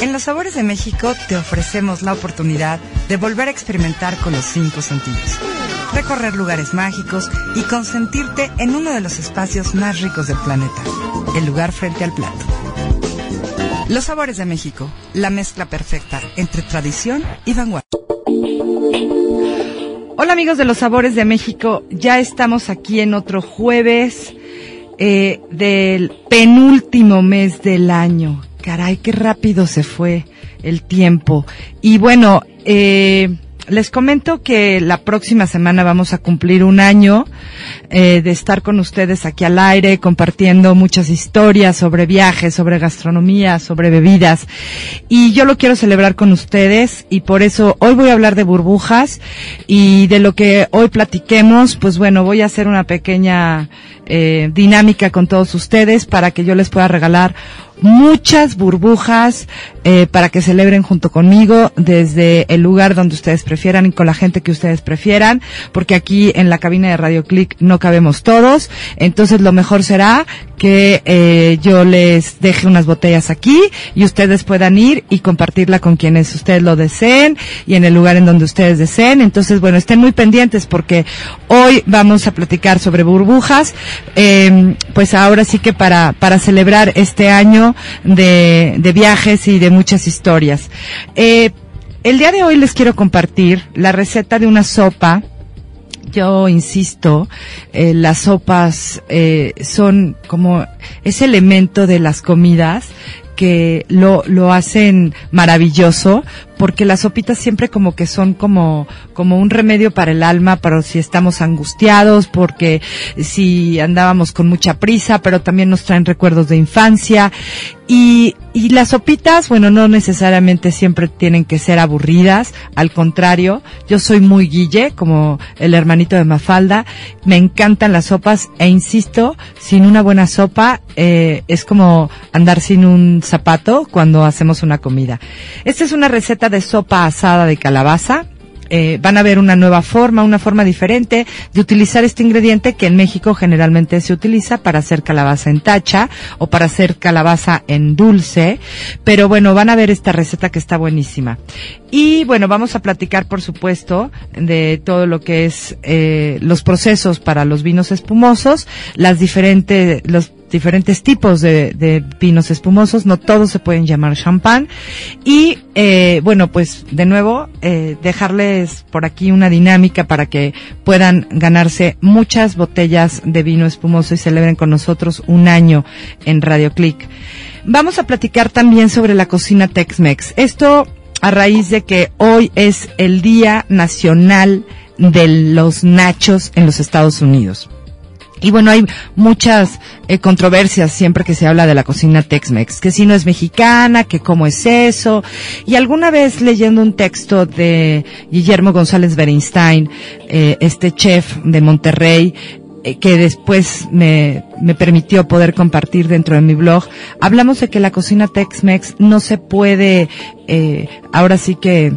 En Los Sabores de México te ofrecemos la oportunidad de volver a experimentar con los cinco sentidos. Recorrer lugares mágicos y consentirte en uno de los espacios más ricos del planeta, el lugar frente al plato. Los Sabores de México, la mezcla perfecta entre tradición y vanguardia. Hola amigos de Los Sabores de México, ya estamos aquí en otro jueves eh, del penúltimo mes del año. Caray, qué rápido se fue el tiempo. Y bueno, eh, les comento que la próxima semana vamos a cumplir un año eh, de estar con ustedes aquí al aire, compartiendo muchas historias sobre viajes, sobre gastronomía, sobre bebidas. Y yo lo quiero celebrar con ustedes y por eso hoy voy a hablar de burbujas y de lo que hoy platiquemos, pues bueno, voy a hacer una pequeña eh, dinámica con todos ustedes para que yo les pueda regalar muchas burbujas eh, para que celebren junto conmigo desde el lugar donde ustedes prefieran y con la gente que ustedes prefieran, porque aquí en la cabina de Radio Click no cabemos todos, entonces lo mejor será que eh, yo les deje unas botellas aquí y ustedes puedan ir y compartirla con quienes ustedes lo deseen y en el lugar en donde ustedes deseen. Entonces, bueno, estén muy pendientes porque hoy vamos a platicar sobre burbujas, eh, pues ahora sí que para, para celebrar este año de, viajes y de muchas historias. Eh, el día de hoy les quiero compartir la receta de una sopa yo insisto, eh, las sopas eh, son como ese elemento de las comidas que lo, lo hacen maravilloso porque las sopitas siempre como que son como, como un remedio para el alma, para si estamos angustiados, porque si andábamos con mucha prisa, pero también nos traen recuerdos de infancia. Y, y las sopitas, bueno, no necesariamente siempre tienen que ser aburridas, al contrario, yo soy muy guille, como el hermanito de Mafalda, me encantan las sopas e insisto, sin una buena sopa eh, es como andar sin un zapato cuando hacemos una comida. Esta es una receta de sopa asada de calabaza. Eh, van a ver una nueva forma, una forma diferente de utilizar este ingrediente que en México generalmente se utiliza para hacer calabaza en tacha o para hacer calabaza en dulce. Pero bueno, van a ver esta receta que está buenísima. Y bueno, vamos a platicar, por supuesto, de todo lo que es eh, los procesos para los vinos espumosos, las diferentes, los diferentes tipos de, vinos espumosos, no todos se pueden llamar champán. Y eh, bueno, pues de nuevo, eh, dejarles por aquí una dinámica para que puedan ganarse muchas botellas de vino espumoso y celebren con nosotros un año en Radio Click. Vamos a platicar también sobre la cocina Tex-Mex. Esto a raíz de que hoy es el Día Nacional de los Nachos en los Estados Unidos. Y bueno, hay muchas eh, controversias siempre que se habla de la cocina Tex-Mex, que si no es mexicana, que cómo es eso. Y alguna vez leyendo un texto de Guillermo González Berenstein, eh, este chef de Monterrey, eh, que después me, me permitió poder compartir dentro de mi blog, hablamos de que la cocina Tex-Mex no se puede, eh, ahora sí que,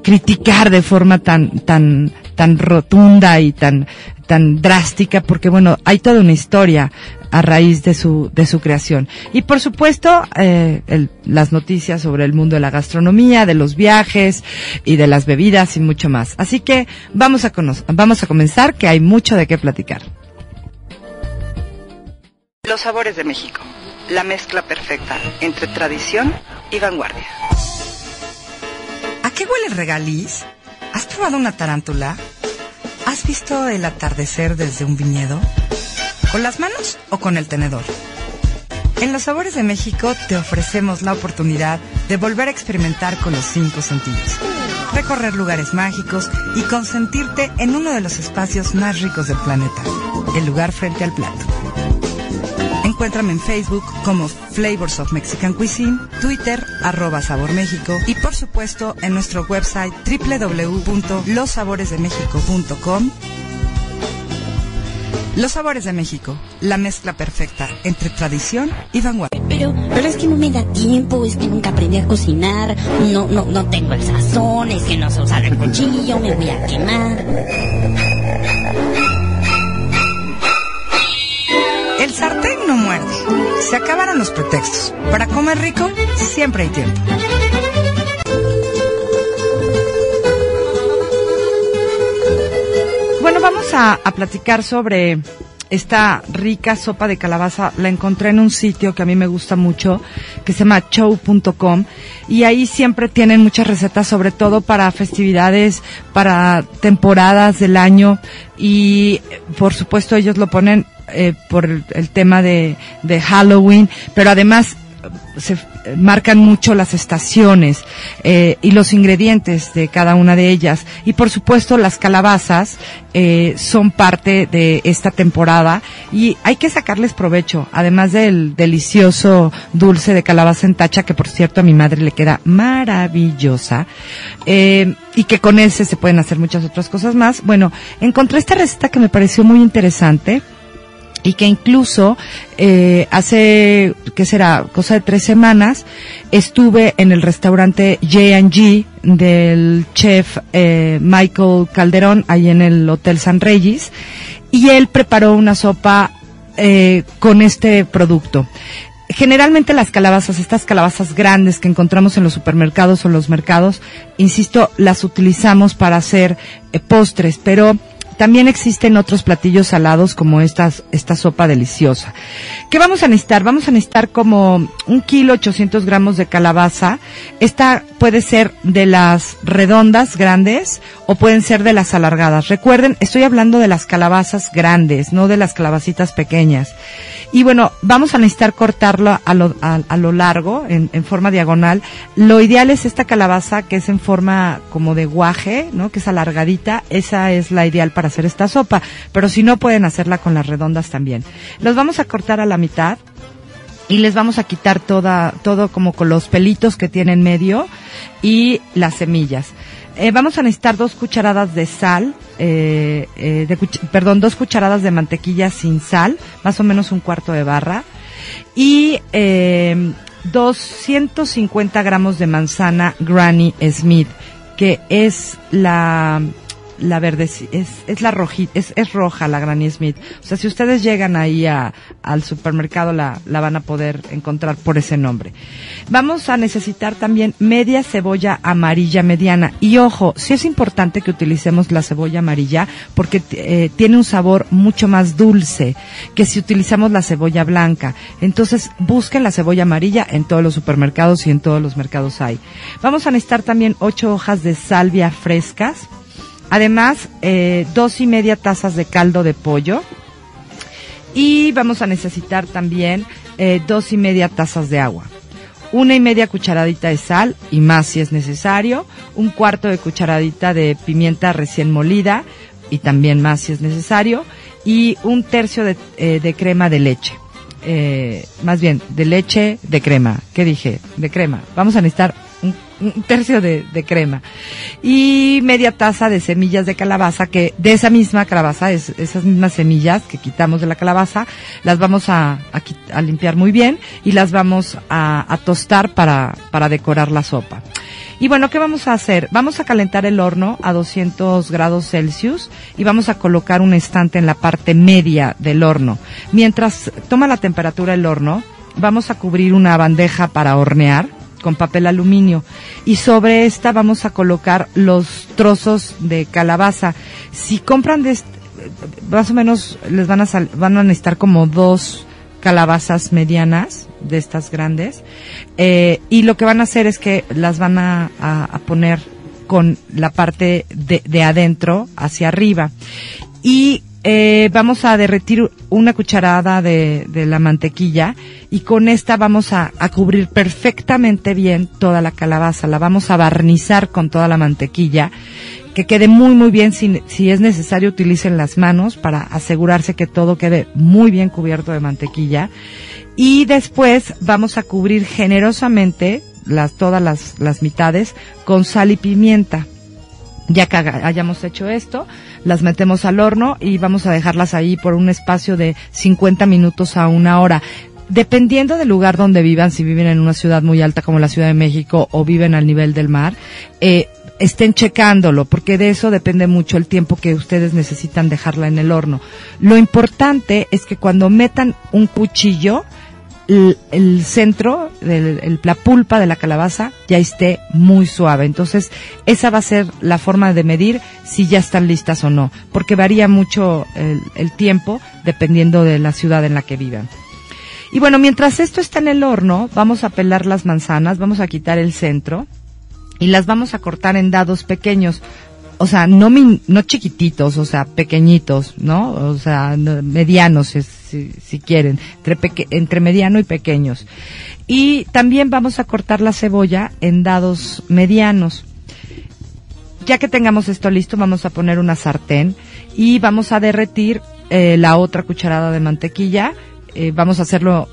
criticar de forma tan, tan, tan rotunda y tan, tan drástica porque bueno hay toda una historia a raíz de su de su creación. Y por supuesto eh, el, las noticias sobre el mundo de la gastronomía de los viajes y de las bebidas y mucho más. Así que vamos a vamos a comenzar que hay mucho de qué platicar. Los sabores de México. La mezcla perfecta entre tradición y vanguardia. ¿a qué huele el regaliz? ¿Has probado una tarántula? ¿Has visto el atardecer desde un viñedo? ¿Con las manos o con el tenedor? En Los Sabores de México te ofrecemos la oportunidad de volver a experimentar con los cinco sentidos. Recorrer lugares mágicos y consentirte en uno de los espacios más ricos del planeta, el lugar frente al plato. Encuéntrame en Facebook como Flavors of Mexican Cuisine, Twitter arroba Sabor México y por supuesto en nuestro website www.losaboresdemexico.com. Los Sabores de México, la mezcla perfecta entre tradición y vanguardia. Pero, pero es que no me da tiempo, es que nunca aprendí a cocinar, no, no, no tengo el sazón, es que no sé usar el cuchillo, me voy a quemar. El sartén no muerde. Se acabaron los pretextos. Para comer rico, siempre hay tiempo. Bueno, vamos a, a platicar sobre esta rica sopa de calabaza. La encontré en un sitio que a mí me gusta mucho, que se llama show.com. Y ahí siempre tienen muchas recetas, sobre todo para festividades, para temporadas del año. Y por supuesto ellos lo ponen eh, por el, tema de, de Halloween, pero además se eh, marcan mucho las estaciones eh, y los ingredientes de cada una de ellas. Y por supuesto las calabazas eh, son parte de esta temporada y hay que sacarles provecho además del delicioso dulce de calabaza en tacha que por cierto a mi madre le queda maravillosa eh, y que con ese se pueden hacer muchas otras cosas más. Bueno encontré esta receta que me pareció muy interesante y que incluso eh, hace, ¿qué será? Cosa de tres semanas, estuve en el restaurante J&G del chef eh, Michael Calderón, ahí en el Hotel San Regis, y él preparó una sopa eh, con este producto. Generalmente las calabazas, estas calabazas grandes que encontramos en los supermercados o los mercados, insisto, las utilizamos para hacer eh, postres, pero también existen otros platillos salados como estas, esta sopa deliciosa. ¿Qué vamos a necesitar? Vamos a necesitar como un kilo 800 gramos de calabaza. Esta puede ser de las redondas grandes o pueden ser de las alargadas. Recuerden, estoy hablando de las calabazas grandes, no de las calabacitas pequeñas. Y bueno, vamos a necesitar cortarlo a lo, a, lo largo, en, en, forma diagonal. Lo ideal es esta calabaza que es en forma como de guaje, ¿no? Que es alargadita. Esa es la ideal para hacer esta sopa. Pero si no, pueden hacerla con las redondas también. Los vamos a cortar a la mitad y les vamos a quitar toda, todo como con los pelitos que tiene en medio y las semillas. Eh, vamos a necesitar dos cucharadas de sal, eh, eh, de perdón, dos cucharadas de mantequilla sin sal, más o menos un cuarto de barra, y eh, 250 gramos de manzana Granny Smith, que es la la verde es, es la rojita, es, es roja la Granny Smith. O sea, si ustedes llegan ahí a, al supermercado la, la van a poder encontrar por ese nombre. Vamos a necesitar también media cebolla amarilla mediana. Y ojo, sí es importante que utilicemos la cebolla amarilla porque eh, tiene un sabor mucho más dulce que si utilizamos la cebolla blanca. Entonces, busquen la cebolla amarilla en todos los supermercados y en todos los mercados hay. Vamos a necesitar también ocho hojas de salvia frescas Además, eh, dos y media tazas de caldo de pollo. Y vamos a necesitar también eh, dos y media tazas de agua. Una y media cucharadita de sal y más si es necesario. Un cuarto de cucharadita de pimienta recién molida y también más si es necesario. Y un tercio de, eh, de crema de leche. Más bien, de leche de crema. ¿Qué dije? De crema. Vamos a necesitar un, tercio de, de, crema y media taza de semillas de calabaza que de esa misma calabaza, es, esas mismas semillas que quitamos de la calabaza, las vamos a, a, a limpiar muy bien y las vamos a, a tostar para, para decorar la sopa. Y bueno, ¿qué vamos a hacer? Vamos a calentar el horno a 200 grados Celsius y vamos a colocar un estante en la parte media del horno. Mientras toma la temperatura el horno, vamos a cubrir una bandeja para hornear con papel aluminio. Y sobre esta vamos a colocar los trozos de calabaza. Si compran de este, más o menos les van a sal, van a necesitar como dos calabazas medianas de estas grandes. Eh, y lo que van a hacer es que las van a, poner con la parte de, de, adentro hacia arriba. Y eh, vamos a derretir una cucharada de, la mantequilla y con esta vamos a, cubrir perfectamente bien toda la calabaza. La vamos a barnizar con toda la mantequilla que quede muy muy bien. Si, es necesario, utilicen las manos para asegurarse que todo quede muy bien cubierto de mantequilla. Y después vamos a cubrir generosamente las, todas las mitades con sal y pimienta. Ya que hayamos hecho esto, las metemos al horno y vamos a dejarlas ahí por un espacio de 50 minutos a una hora. Dependiendo del lugar donde vivan, si viven en una ciudad muy alta como la Ciudad de México o viven al nivel del mar, eh, estén checándolo, porque de eso depende mucho el tiempo que ustedes necesitan dejarla en el horno. Lo importante es que cuando metan un cuchillo, el, el centro, del- el- la pulpa de la calabaza ya esté muy suave. Entonces, esa va a ser la forma de medir si ya están listas o no, porque varía mucho el, el tiempo dependiendo de la ciudad en la que vivan. Y bueno, mientras esto está en el horno, vamos a pelar las manzanas, vamos a quitar el centro y las vamos a cortar en dados pequeños. O sea, no min- no chiquititos, o sea, pequeñitos, ¿no? O sea, no- medianos, si, si- si quieren, entre, entre mediano y pequeños. Y también vamos a cortar la cebolla en dados medianos. Ya que tengamos esto listo, vamos a poner una sartén y vamos a derretir eh, la otra cucharada de mantequilla. Eh, vamos a hacerlo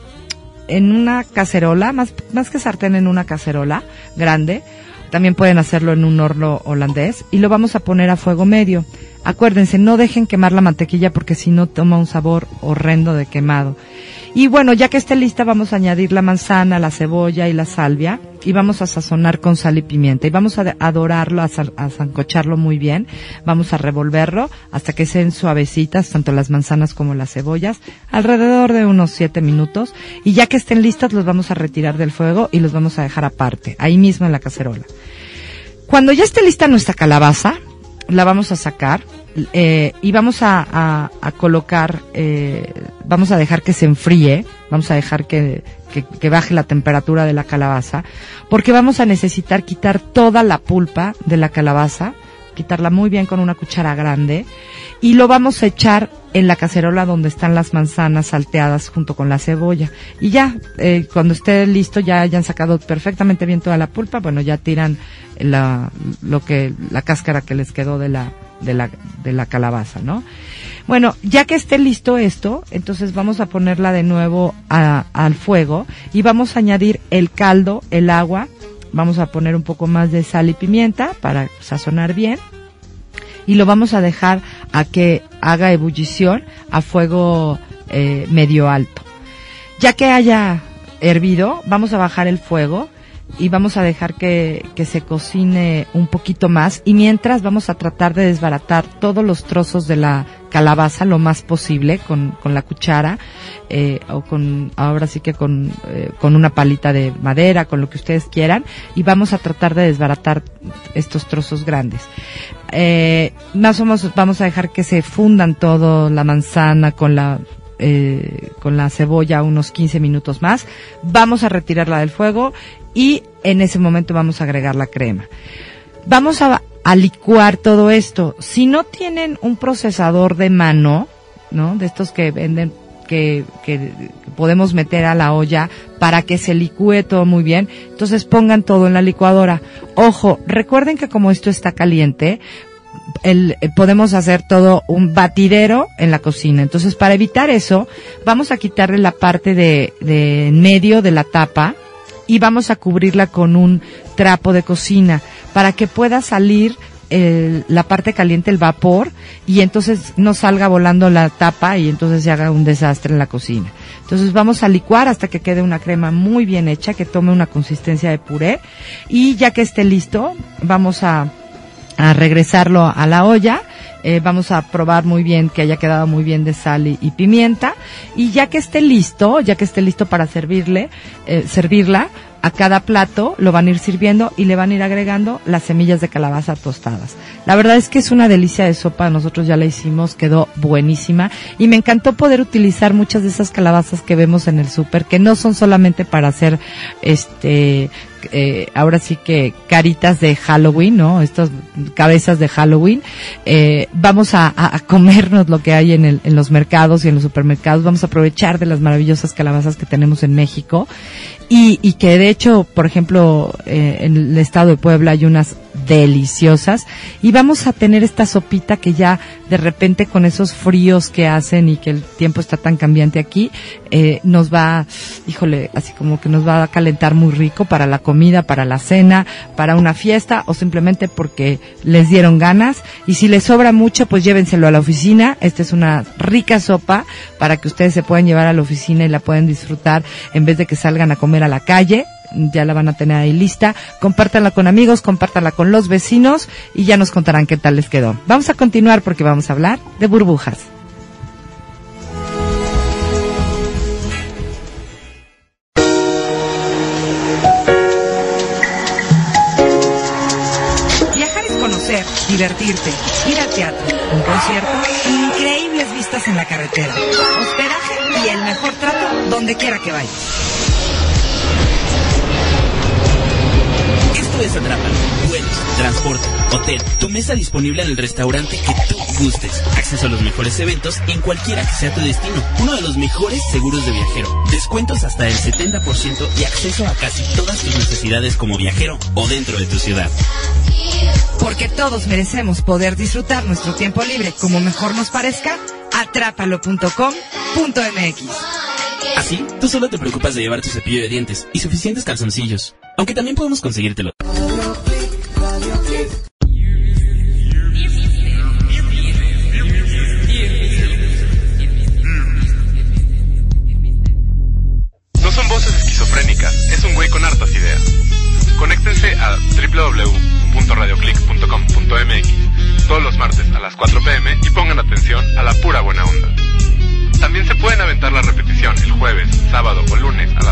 en una cacerola, más, más que sartén, en una cacerola grande. También pueden hacerlo en un horno holandés y lo vamos a poner a fuego medio. Acuérdense, no dejen quemar la mantequilla porque si no toma un sabor horrendo de quemado. Y bueno, ya que esté lista, vamos a añadir la manzana, la cebolla y la salvia y vamos a sazonar con sal y pimienta y vamos a, a dorarlo, a, a zancocharlo muy bien. Vamos a revolverlo hasta que sean suavecitas, tanto las manzanas como las cebollas, alrededor de unos siete minutos. Y ya que estén listas, los vamos a retirar del fuego y los vamos a dejar aparte, ahí mismo en la cacerola. Cuando ya esté lista nuestra calabaza, la vamos a sacar eh, y vamos a, colocar, eh, vamos a dejar que se enfríe, vamos a dejar que, que- que baje la temperatura de la calabaza, porque vamos a necesitar quitar toda la pulpa de la calabaza, quitarla muy bien con una cuchara grande y lo vamos a echar en la cacerola donde están las manzanas salteadas junto con la cebolla. Y ya, eh, cuando esté listo, ya hayan sacado perfectamente bien toda la pulpa, bueno, ya tiran la, lo que, la cáscara que les quedó de la, de la, de la calabaza, ¿no? Bueno, ya que esté listo esto, entonces vamos a ponerla de nuevo a- al fuego y vamos a añadir el caldo, el agua, vamos a poner un poco más de sal y pimienta para sazonar bien y lo vamos a dejar a que haga ebullición a fuego eh, medio alto. Ya que haya hervido, vamos a bajar el fuego y vamos a dejar que, que se cocine un poquito más y mientras vamos a tratar de desbaratar todos los trozos de la calabaza lo más posible con, con la cuchara eh, o con ahora sí que con, eh, con una palita de madera con lo que ustedes quieran y vamos a tratar de desbaratar estos trozos grandes eh, más o menos vamos a dejar que se fundan todo la manzana con la con la cebolla unos 15 minutos más. Vamos a retirarla del fuego y en ese momento vamos a agregar la crema. Vamos a, a licuar todo esto. Si no tienen un procesador de mano, ¿no? De estos que venden que, que podemos meter a la olla para que se licúe todo muy bien. Entonces pongan todo en la licuadora. Ojo, recuerden que como esto está caliente, el, eh, podemos hacer todo un batidero en la cocina. Entonces, para evitar eso, vamos a quitarle la parte de, de medio de la tapa y vamos a cubrirla con un trapo de cocina para que pueda salir el- la parte caliente, el vapor, y entonces no salga volando la tapa y entonces se haga un desastre en la cocina. Entonces vamos a licuar hasta que quede una crema muy bien hecha, que tome una consistencia de puré, y ya que esté listo, vamos a, a regresarlo a la olla. Eh, vamos a probar muy bien que haya quedado muy bien de sal y, pimienta. Y ya que esté listo, ya que esté listo para servirle, eh, servirla, a cada plato lo van a ir sirviendo y le van a ir agregando las semillas de calabaza tostadas. La verdad es que es una delicia de sopa, nosotros ya la hicimos, quedó buenísima y me encantó poder utilizar muchas de esas calabazas que vemos en el súper, que no son solamente para hacer este eh, ahora sí que caritas de Halloween, ¿no? Estas cabezas de Halloween. Eh, vamos a, a, comernos lo que hay en, el, en los mercados y en los supermercados. Vamos a aprovechar de las maravillosas calabazas que tenemos en México. Y, y que de hecho, por ejemplo, eh, en el estado de Puebla hay unas deliciosas. Y vamos a tener esta sopita que ya de repente con esos fríos que hacen y que el tiempo está tan cambiante aquí, eh, nos va, híjole, así como que nos va a calentar muy rico para la comida, para la cena, para una fiesta o simplemente porque les dieron ganas. Y si les sobra mucho, pues llévenselo a la oficina. Esta es una rica sopa para que ustedes se puedan llevar a la oficina y la pueden disfrutar en vez de que salgan a comer a la calle ya la van a tener ahí lista. Compártanla con amigos, compártanla con los vecinos y ya nos contarán qué tal les quedó. Vamos a continuar porque vamos a hablar de burbujas. Viajar es conocer, divertirte, ir al teatro, un concierto, increíbles vistas en la carretera, hospedaje y el mejor trato donde quiera que vayas. Esto es Atrápalo. Vuelos, transporte, hotel, tu mesa disponible en el restaurante que tú gustes. Acceso a los mejores eventos en cualquiera que sea tu destino. Uno de los mejores seguros de viajero. Descuentos hasta el 70% y acceso a casi todas tus necesidades como viajero o dentro de tu ciudad. Porque todos merecemos poder disfrutar nuestro tiempo libre como mejor nos parezca, atrápalo.com.mx. Así, tú solo te preocupas de llevar tu cepillo de dientes y suficientes calzoncillos. Aunque también podemos conseguírtelo.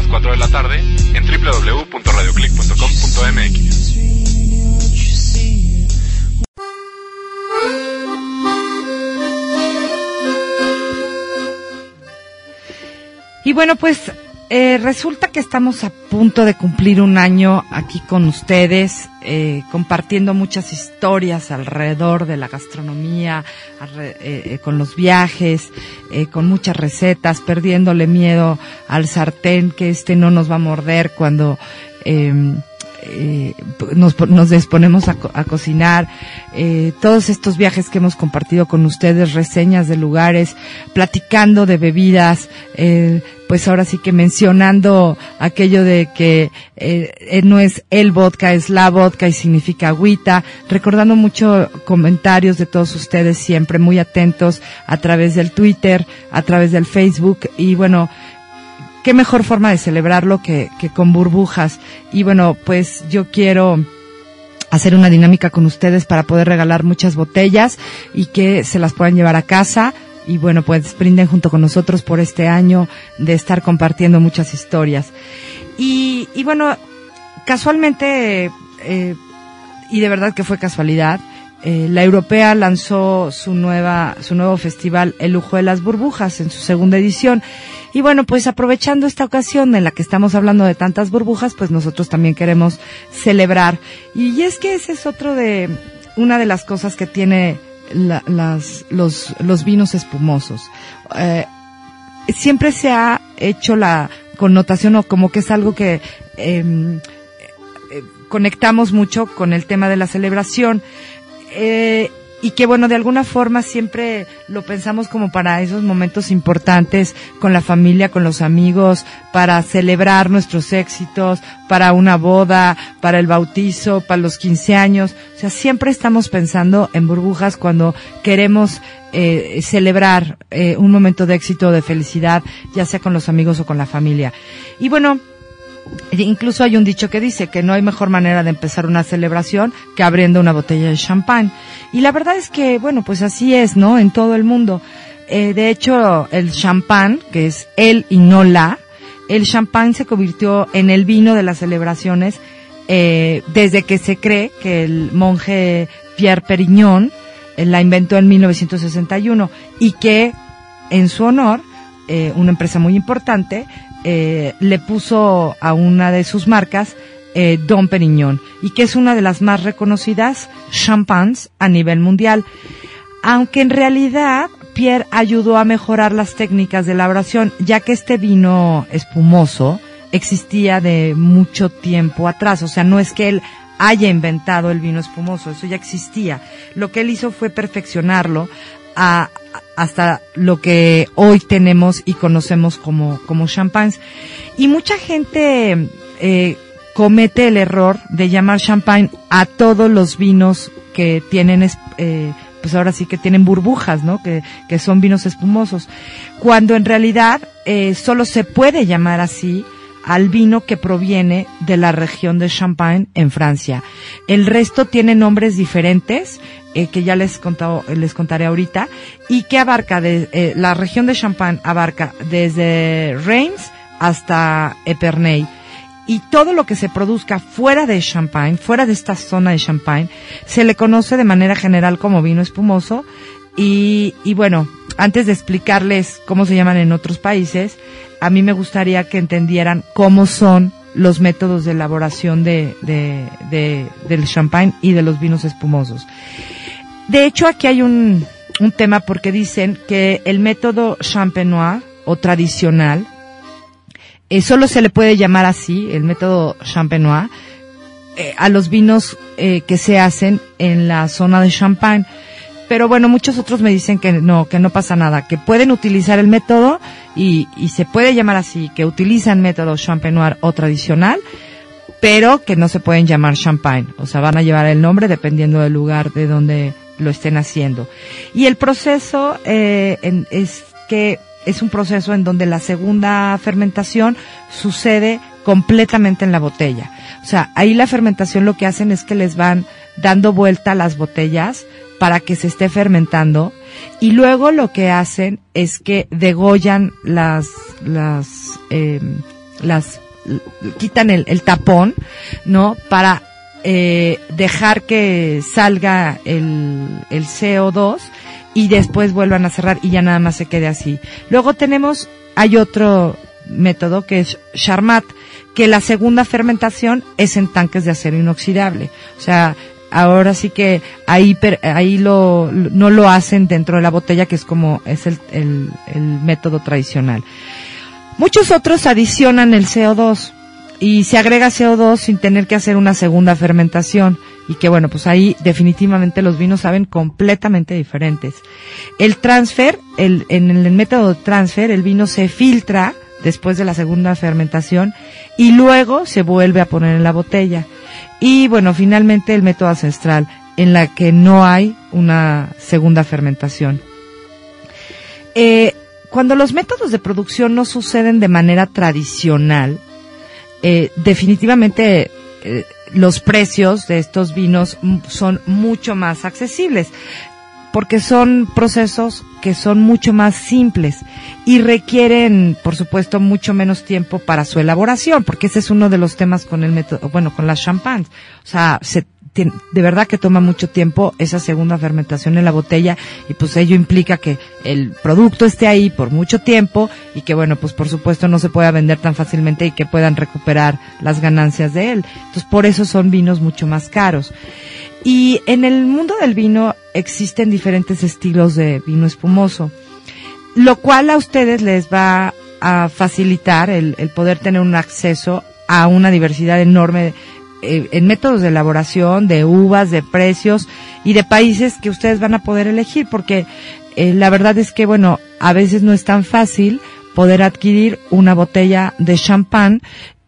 Las 4 de la tarde en www.radioclick.com.mx. Y bueno, pues eh, resulta que estamos a punto de cumplir un año aquí con ustedes, eh, compartiendo muchas historias alrededor de la gastronomía, eh, eh, con los viajes, con muchas recetas, perdiéndole miedo al sartén, que este no nos va a morder cuando eh, nos, nos disponemos a, a cocinar, todos estos viajes que hemos compartido con ustedes, reseñas de lugares, platicando de bebidas, pues ahora sí que mencionando aquello de que eh, eh, no es el vodka, es la vodka y significa agüita, recordando mucho comentarios de todos ustedes siempre muy atentos a través del Twitter, a través del Facebook y bueno, qué mejor forma de celebrarlo que, que con burbujas. Y bueno, pues yo quiero hacer una dinámica con ustedes para poder regalar muchas botellas y que se las puedan llevar a casa. Y bueno, pues brinden junto con nosotros por este año de estar compartiendo muchas historias. Y, y bueno, casualmente, eh, y de verdad que fue casualidad, eh, la europea lanzó su nueva, su nuevo festival El Lujo de las Burbujas en su segunda edición. Y bueno, pues aprovechando esta ocasión en la que estamos hablando de tantas burbujas, pues nosotros también queremos celebrar. Y es que ese es otro de, una de las cosas que tiene la- las, los, los vinos espumosos. Eh, siempre se ha hecho la connotación o como que es algo que em, eh, conectamos mucho con el tema de la celebración eh, y que bueno de alguna forma siempre lo pensamos como para esos momentos importantes con la familia, con los amigos, para celebrar nuestros éxitos, para una boda, para el bautizo, para los 15 años, o sea siempre estamos pensando en burbujas cuando queremos eh, celebrar eh, un momento de éxito, de felicidad, ya sea con los amigos o con la familia. Y bueno, Incluso hay un dicho que dice que no hay mejor manera de empezar una celebración que abriendo una botella de champán. Y la verdad es que, bueno, pues así es, ¿no? En todo el mundo. Eh, de hecho, el champán, que es el y no la, el champán se convirtió en el vino de las celebraciones eh, desde que se cree que el monje Pierre Perignon eh, la inventó en 1961 y que en su honor eh, una empresa muy importante eh, le puso a una de sus marcas eh, Don Perignon y que es una de las más reconocidas champans a nivel mundial. Aunque en realidad Pierre ayudó a mejorar las técnicas de elaboración, ya que este vino espumoso existía de mucho tiempo atrás. O sea, no es que él haya inventado el vino espumoso, eso ya existía. Lo que él hizo fue perfeccionarlo a, hasta lo que hoy tenemos y conocemos como, como. Y mucha gente eh, comete el error de llamar champagne a todos los vinos que tienen, eh, pues ahora sí que tienen burbujas, ¿no? Que, que son vinos espumosos. Cuando en realidad eh, solo se puede llamar así al vino que proviene de la región de Champagne en Francia. El resto tiene nombres diferentes eh, que ya les contado, les contaré ahorita y que abarca de eh, la región de Champagne abarca desde Reims hasta Epernay y todo lo que se produzca fuera de Champagne, fuera de esta zona de Champagne, se le conoce de manera general como vino espumoso y, y bueno, antes de explicarles cómo se llaman en otros países, a mí me gustaría que entendieran cómo son los métodos de elaboración de, de, de, del champagne y de los vinos espumosos. De hecho, aquí hay un, un tema porque dicen que el método champenois o tradicional, eh, solo se le puede llamar así, el método champenois, eh, a los vinos eh, que se hacen en la zona de Champagne. Pero bueno, muchos otros me dicen que no, que no pasa nada, que pueden utilizar el método y, se puede llamar así, que utilizan método champenois o tradicional, pero que no se pueden llamar champagne. O sea, van a llevar el nombre dependiendo del lugar de donde lo estén haciendo. Y el proceso eh, es que es un proceso en donde la segunda fermentación sucede completamente en la botella. O sea, ahí la fermentación lo que hacen es que les van dando vuelta las botellas para que se esté fermentando y luego lo que hacen es que degollan las las eh, las quitan el, el tapón no para eh, dejar que salga el, el CO2 y después vuelvan a cerrar y ya nada más se quede así. Luego tenemos, hay otro método que es Charmat, que la segunda fermentación es en tanques de acero inoxidable. O sea, ahora sí que ahí, ahí lo, no lo hacen dentro de la botella, que es como es el, el, método tradicional. Muchos otros adicionan el CO2 y se agrega CO2 sin tener que hacer una segunda fermentación y que bueno, pues ahí definitivamente los vinos saben completamente diferentes. El transfer, el, en el método de transfer, el vino se filtra después de la segunda fermentación y luego se vuelve a poner en la botella. Y bueno, finalmente el método ancestral, en la que no hay una segunda fermentación. Eh, cuando los métodos de producción no suceden de manera tradicional, eh, definitivamente eh, los precios de estos vinos son mucho más accesibles porque son procesos que son mucho más simples y requieren, por supuesto, mucho menos tiempo para su elaboración, porque ese es uno de los temas con el método, bueno, con las champagnes. O sea, se, de verdad que toma mucho tiempo esa segunda fermentación en la botella y pues ello implica que el producto esté ahí por mucho tiempo y que bueno, pues por supuesto no se pueda vender tan fácilmente y que puedan recuperar las ganancias de él. Entonces por eso son vinos mucho más caros. Y en el mundo del vino existen diferentes estilos de vino espumoso, lo cual a ustedes les va a facilitar el, el poder tener un acceso a una diversidad enorme eh, en métodos de elaboración, de uvas, de precios y de países que ustedes van a poder elegir, porque eh, la verdad es que, bueno, a veces no es tan fácil poder adquirir una botella de champán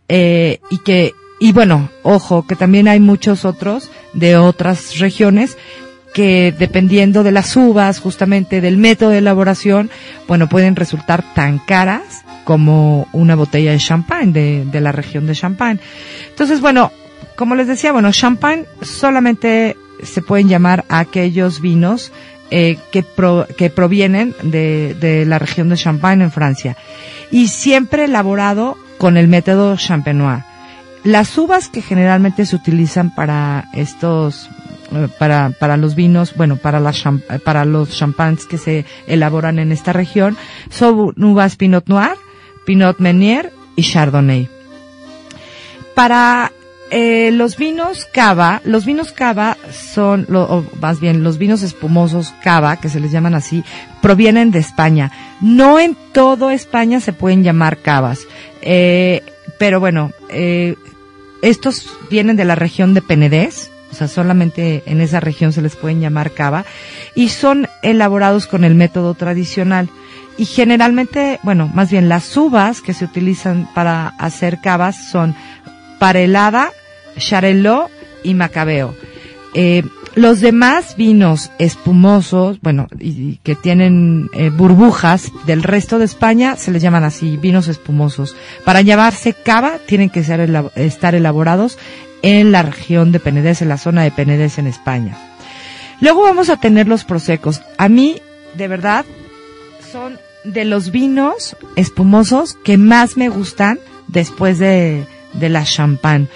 eh, y que, y bueno, ojo, que también hay muchos otros de otras regiones que dependiendo de las uvas, justamente del método de elaboración, bueno, pueden resultar tan caras como una botella de champán de, de la región de champán. Entonces, bueno, como les decía, bueno, champagne solamente se pueden llamar aquellos vinos eh, que, que provienen de, de la región de Champagne en Francia y siempre elaborado con el método champenois. Las uvas que generalmente se utilizan para estos eh, para, para los vinos, bueno, para, las para los champagnes que se elaboran en esta región, son uvas Pinot Noir, Pinot Meunier y Chardonnay. Para eh, los vinos cava, los vinos cava son, lo, o más bien los vinos espumosos cava, que se les llaman así, provienen de España. No en todo España se pueden llamar cavas, eh, pero bueno, estos vienen de la región de Penedés, o sea, solamente en esa región se les pueden llamar cava, y son elaborados con el método tradicional. Y generalmente, bueno, más bien las uvas que se utilizan para hacer cavas son parelada, charelot y macabeo. Eh, los demás vinos espumosos, bueno, y, que tienen eh, burbujas del resto de España, se les llaman así, vinos espumosos. Para llamarse cava, tienen que ser estar elaborados en la región de Penedés, en la zona de Penedés en España. Luego vamos a tener los prosecos. A mí, de verdad, son de los vinos espumosos que más me gustan después de, de la champán.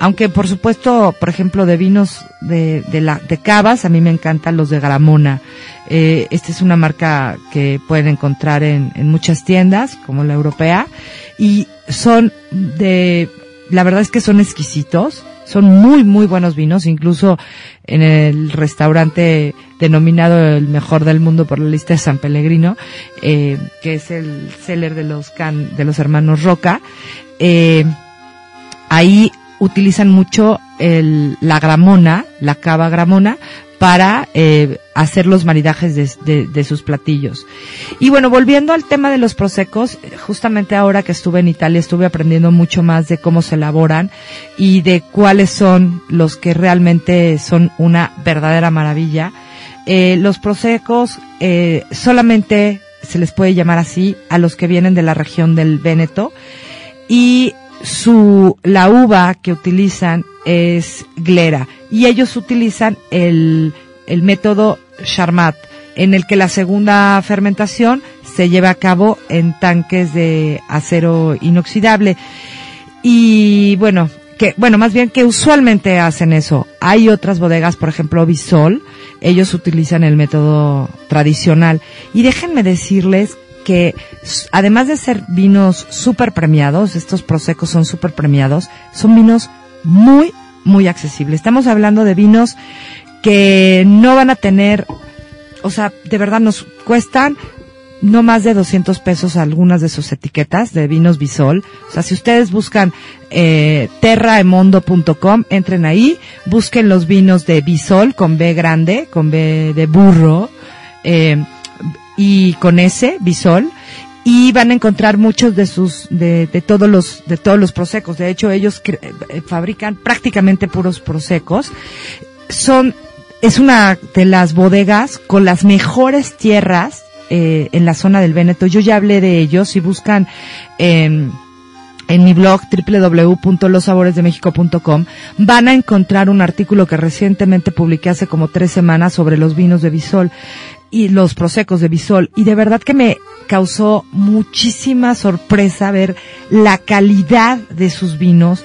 Aunque por supuesto, por ejemplo, de vinos de, de, la, de cavas, a mí me encantan los de Gramona. Eh, esta es una marca que pueden encontrar en, en muchas tiendas, como la europea, y son de, la verdad es que son exquisitos, son muy, muy buenos vinos, incluso en el restaurante denominado el mejor del mundo por la lista de San Pellegrino, eh, que es el seller de los can, de los hermanos Roca, eh, ahí utilizan mucho el, la gramona, la cava gramona, para eh, hacer los maridajes de, de, sus platillos. Y bueno, volviendo al tema de los prosecos, justamente ahora que estuve en Italia estuve aprendiendo mucho más de cómo se elaboran y de cuáles son los que realmente son una verdadera maravilla. Eh, los prosecos eh, solamente se les puede llamar así a los que vienen de la región del Véneto y su, la uva que utilizan es glera y ellos utilizan el, el método Charmat en el que la segunda fermentación se lleva a cabo en tanques de acero inoxidable. Y bueno, que, bueno, más bien que usualmente hacen eso. Hay otras bodegas, por ejemplo, Bisol, ellos utilizan el método tradicional. Y déjenme decirles que además de ser vinos súper premiados, estos prosecos son súper premiados, son vinos muy, muy accesibles. Estamos hablando de vinos que no van a tener, o sea, de verdad nos cuestan no más de 200 pesos algunas de sus etiquetas de vinos Bisol. O sea, si ustedes buscan eh, terraemondo.com, entren ahí, busquen los vinos de Bisol con B grande, con B de burro. Eh, y con ese bisol y van a encontrar muchos de sus de, de todos los de todos los prosecos. De hecho ellos eh, fabrican prácticamente puros prosecos. Son es una de las bodegas con las mejores tierras eh, en la zona del Véneto. Yo ya hablé de ellos. Si buscan eh, en mi blog www.losaboresdemexico.com van a encontrar un artículo que recientemente publiqué hace como tres semanas sobre los vinos de Bisol y los prosecos de Bisol y de verdad que me causó muchísima sorpresa ver la calidad de sus vinos,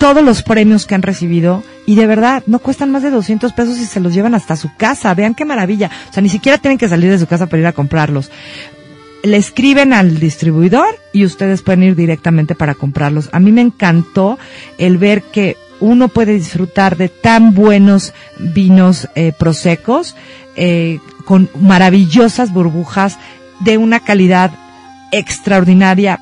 todos los premios que han recibido y de verdad no cuestan más de 200 pesos y se los llevan hasta su casa. Vean qué maravilla. O sea, ni siquiera tienen que salir de su casa para ir a comprarlos. Le escriben al distribuidor y ustedes pueden ir directamente para comprarlos. A mí me encantó el ver que uno puede disfrutar de tan buenos vinos eh, prosecos eh, con maravillosas burbujas de una calidad extraordinaria,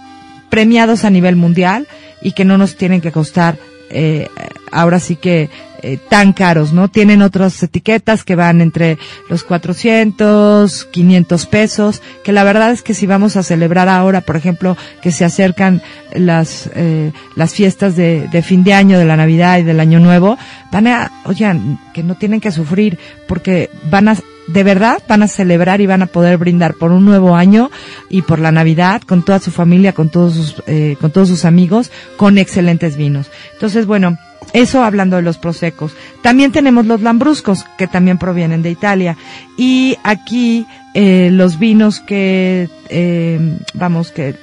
premiados a nivel mundial y que no nos tienen que costar eh, ahora sí que eh, tan caros, ¿no? Tienen otras etiquetas que van entre los 400, 500 pesos, que la verdad es que si vamos a celebrar ahora, por ejemplo, que se acercan las, eh, las fiestas de, de fin de año, de la Navidad y del Año Nuevo, van a, oigan, que no tienen que sufrir porque van a de verdad van a celebrar y van a poder brindar por un nuevo año y por la Navidad con toda su familia, con todos sus, eh, con todos sus amigos, con excelentes vinos. Entonces, bueno, eso hablando de los prosecos. También tenemos los lambruscos, que también provienen de Italia. Y aquí eh, los vinos que, eh, vamos, que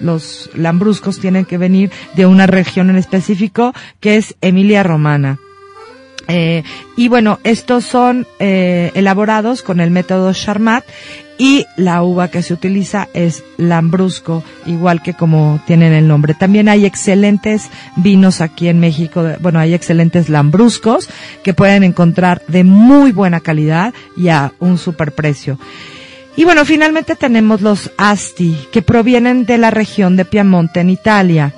los lambruscos tienen que venir de una región en específico, que es Emilia Romana. Eh, y bueno, estos son eh, elaborados con el método Charmat y la uva que se utiliza es Lambrusco, igual que como tienen el nombre. También hay excelentes vinos aquí en México, bueno, hay excelentes Lambruscos que pueden encontrar de muy buena calidad y a un super precio. Y bueno, finalmente tenemos los Asti, que provienen de la región de Piamonte en Italia.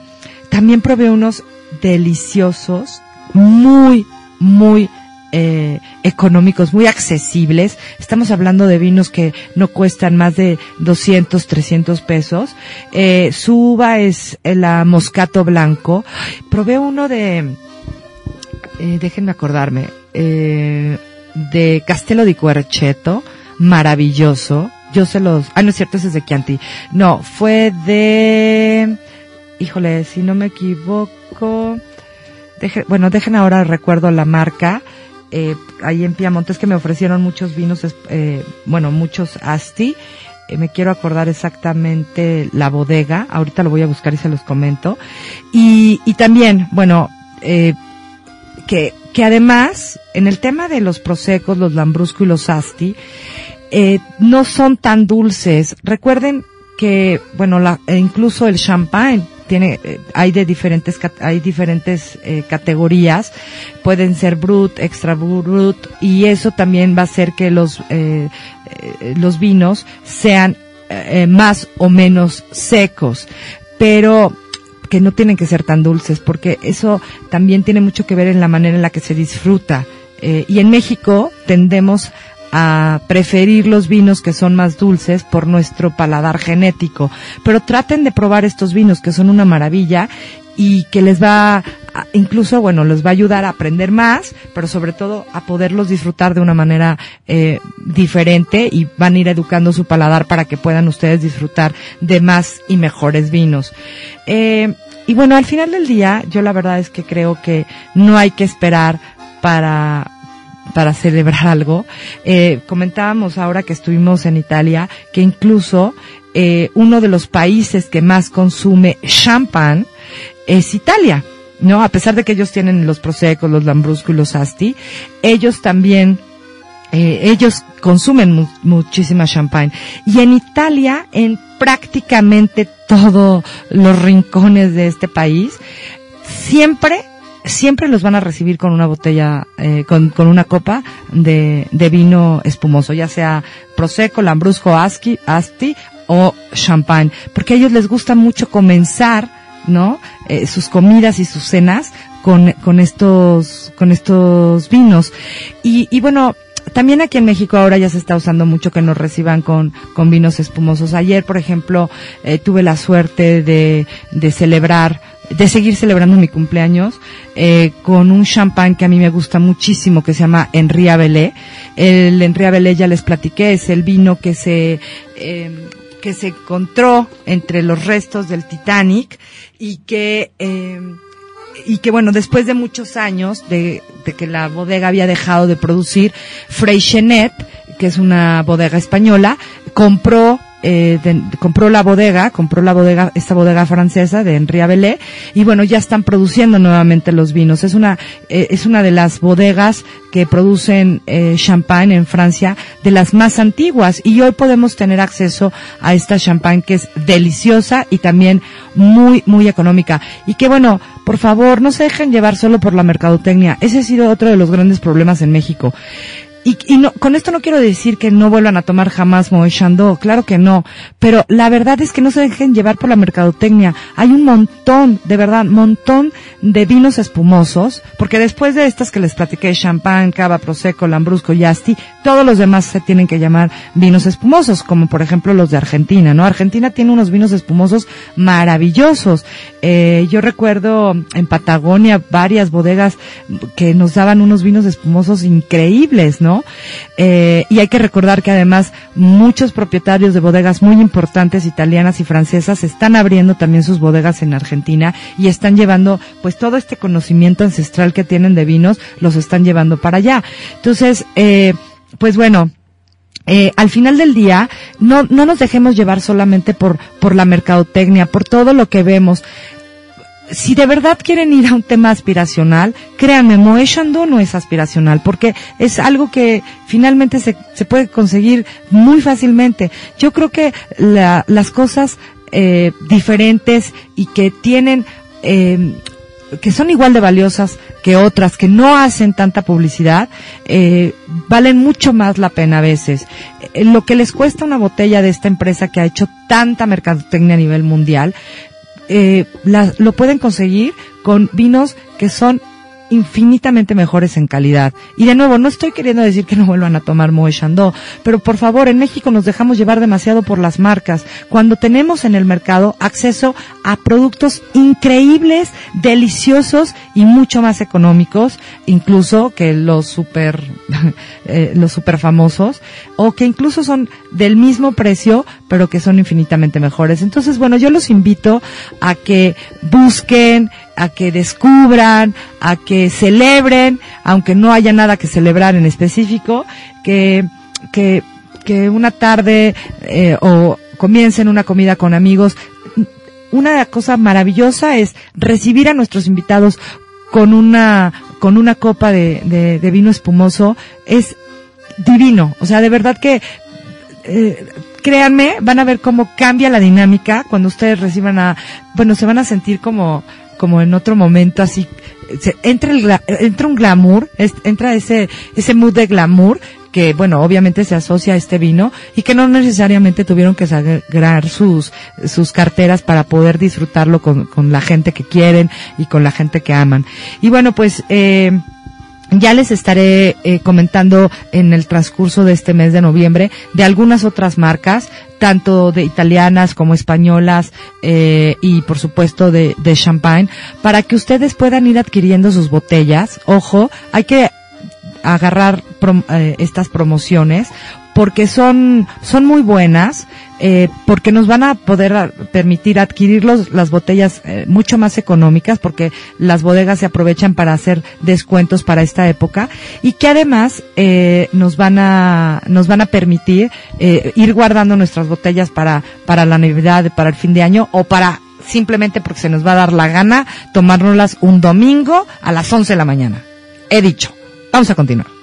También provee unos deliciosos, muy, muy eh, económicos, muy accesibles. Estamos hablando de vinos que no cuestan más de 200, 300 pesos. Eh, su uva es la Moscato Blanco. Probé uno de, eh, déjenme acordarme, eh, de Castelo di Querceto, maravilloso. Yo se los, ah, no es cierto, ese es de Chianti. No, fue de, híjole, si no me equivoco, bueno, dejen ahora recuerdo la marca, eh, ahí en Piamonte es que me ofrecieron muchos vinos, eh, bueno, muchos Asti, eh, me quiero acordar exactamente la bodega, ahorita lo voy a buscar y se los comento, y, y también, bueno, eh, que, que además, en el tema de los prosecos, los lambrusco y los asti, eh, no son tan dulces. Recuerden que, bueno, la, e incluso el champagne tiene, eh, hay de diferentes, hay diferentes eh, categorías. Pueden ser brut, extra brut, y eso también va a hacer que los, eh, los vinos sean más o menos secos. Pero, que no tienen que ser tan dulces, porque eso también tiene mucho que ver en la manera en la que se disfruta. Y en México tendemos a preferir los vinos que son más dulces por nuestro paladar genético. Pero traten de probar estos vinos que son una maravilla y que les va, incluso, bueno, les va a ayudar a aprender más, pero sobre todo a poderlos disfrutar de una manera eh, diferente y van a ir educando su paladar para que puedan ustedes disfrutar de más y mejores vinos. Eh, y bueno, al final del día, yo la verdad es que creo que no hay que esperar para para celebrar algo. Eh, comentábamos ahora que estuvimos en Italia que incluso eh, uno de los países que más consume champán es Italia, ¿no? A pesar de que ellos tienen los prosecos, los lambrusco y los asti, ellos también eh, ellos consumen mu- muchísima champagne. Y en Italia, en prácticamente todos los rincones de este país, siempre, siempre los van a recibir con una botella, eh, con, con una copa de, de vino espumoso, ya sea Prosecco, Lambrusco, Asti, Asti o Champagne, porque a ellos les gusta mucho comenzar, ¿no? Eh, sus comidas y sus cenas con, con estos, con estos vinos. Y, y bueno, también aquí en México ahora ya se está usando mucho que nos reciban con, con vinos espumosos. Ayer, por ejemplo, eh, tuve la suerte de, de celebrar, de seguir celebrando mi cumpleaños eh, con un champán que a mí me gusta muchísimo que se llama Henri Abelé. El Henri Abelé ya les platiqué, es el vino que se eh, que se encontró entre los restos del Titanic y que eh, y que bueno, después de muchos años de, de que la bodega había dejado de producir, Freixenet, que es una bodega española, compró eh, compró la bodega, compró la bodega, esta bodega francesa de Henri Abelé, y bueno, ya están produciendo nuevamente los vinos. Es una, eh, es una de las bodegas que producen eh, champagne en Francia, de las más antiguas, y hoy podemos tener acceso a esta champagne que es deliciosa y también muy, muy económica. Y que bueno, por favor, no se dejen llevar solo por la mercadotecnia. Ese ha sido otro de los grandes problemas en México. Y, y no, con esto no quiero decir que no vuelvan a tomar jamás Moët Chandon, claro que no, pero la verdad es que no se dejen llevar por la mercadotecnia. Hay un montón, de verdad, montón de vinos espumosos, porque después de estas que les platiqué, champán, cava, prosecco, lambrusco y asti, todos los demás se tienen que llamar vinos espumosos, como por ejemplo los de Argentina, ¿no? Argentina tiene unos vinos espumosos maravillosos. Eh, yo recuerdo en Patagonia varias bodegas que nos daban unos vinos espumosos increíbles, ¿no? Eh, y hay que recordar que además muchos propietarios de bodegas muy importantes italianas y francesas están abriendo también sus bodegas en Argentina y están llevando pues todo este conocimiento ancestral que tienen de vinos, los están llevando para allá. Entonces, eh, pues bueno, eh, al final del día, no, no nos dejemos llevar solamente por, por la mercadotecnia, por todo lo que vemos. Si de verdad quieren ir a un tema aspiracional, créanme, Chandon no es aspiracional, porque es algo que finalmente se, se puede conseguir muy fácilmente. Yo creo que la- las cosas eh, diferentes y que tienen eh, que son igual de valiosas que otras que no hacen tanta publicidad, eh, valen mucho más la pena a veces. Eh, lo que les cuesta una botella de esta empresa que ha hecho tanta mercadotecnia a nivel mundial, eh, la- lo pueden conseguir con vinos que son infinitamente mejores en calidad. Y de nuevo, no estoy queriendo decir que no vuelvan a tomar Chandon, pero por favor, en México nos dejamos llevar demasiado por las marcas, cuando tenemos en el mercado acceso a productos increíbles, deliciosos y mucho más económicos, incluso que los super, eh, los super famosos, o que incluso son del mismo precio, pero que son infinitamente mejores. Entonces, bueno, yo los invito a que busquen, a que descubran, a que celebren, aunque no haya nada que celebrar en específico, que, que, que una tarde eh, o comiencen una comida con amigos. Una cosa maravillosa es recibir a nuestros invitados con una, con una copa de, vino espumoso. Es divino. O sea, de verdad que eh, créanme, van a ver cómo cambia la dinámica cuando ustedes reciban a, bueno, se van a sentir como, como en otro momento así, se, entra el, entra un glamour, entra ese, ese mood de glamour que, bueno, obviamente se asocia a este vino y que no necesariamente tuvieron que sagrar sus, sus carteras para poder disfrutarlo con, con la gente que quieren y con la gente que aman. Y bueno, pues, eh, ya les estaré eh, comentando en el transcurso de este mes de noviembre de algunas otras marcas, tanto de italianas como españolas eh, y por supuesto de, de champagne, para que ustedes puedan ir adquiriendo sus botellas. Ojo, hay que agarrar eh, estas promociones porque son son muy buenas eh, porque nos van a poder permitir adquirir los- las botellas eh, mucho más económicas porque las bodegas se aprovechan para hacer descuentos para esta época y que además eh, nos van a nos van a permitir eh, ir guardando nuestras botellas para para la Navidad para el fin de año o para simplemente porque se nos va a dar la gana tomárnoslas un domingo a las 11 de la mañana. He dicho. Vamos a continuar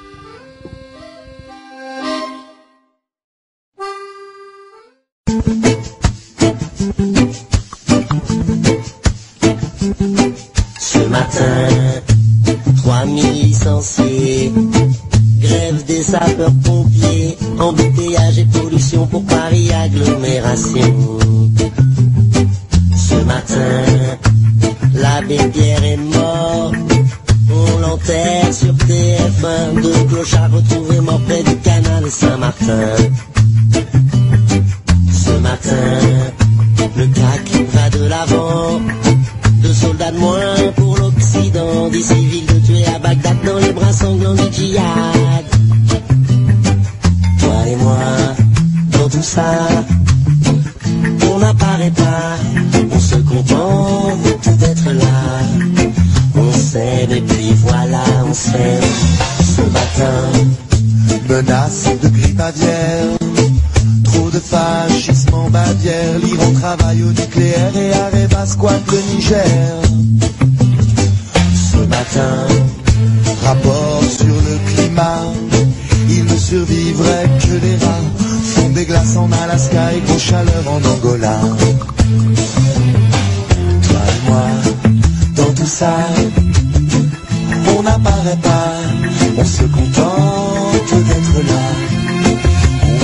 sapeurs-pompiers, embouteillage et pollution pour Paris agglomération. Ce matin, l'abbé Pierre est mort, on l'enterre sur TF1, deux clochards retrouvés morts près du canal Saint-Martin. Ce matin, le CAC va de l'avant, deux soldats de moins pour l'Occident, des civils de tuer à Bagdad dans les bras sanglants du djihad. Ça, on n'apparaît pas, on se contente d'être là. On s'aime et puis voilà, on s'aime. Ce matin, Menace de grippe aviaire. Trop de fascisme en Bavière. L'Iran travaille au nucléaire et Areva squatte le Niger. Ce matin, Rapport sur le climat. Il ne survivrait que les rats des glaces en Alaska et gros chaleur en Angola. Toi et moi, dans tout ça On n'apparaît pas. On se contente d'être là.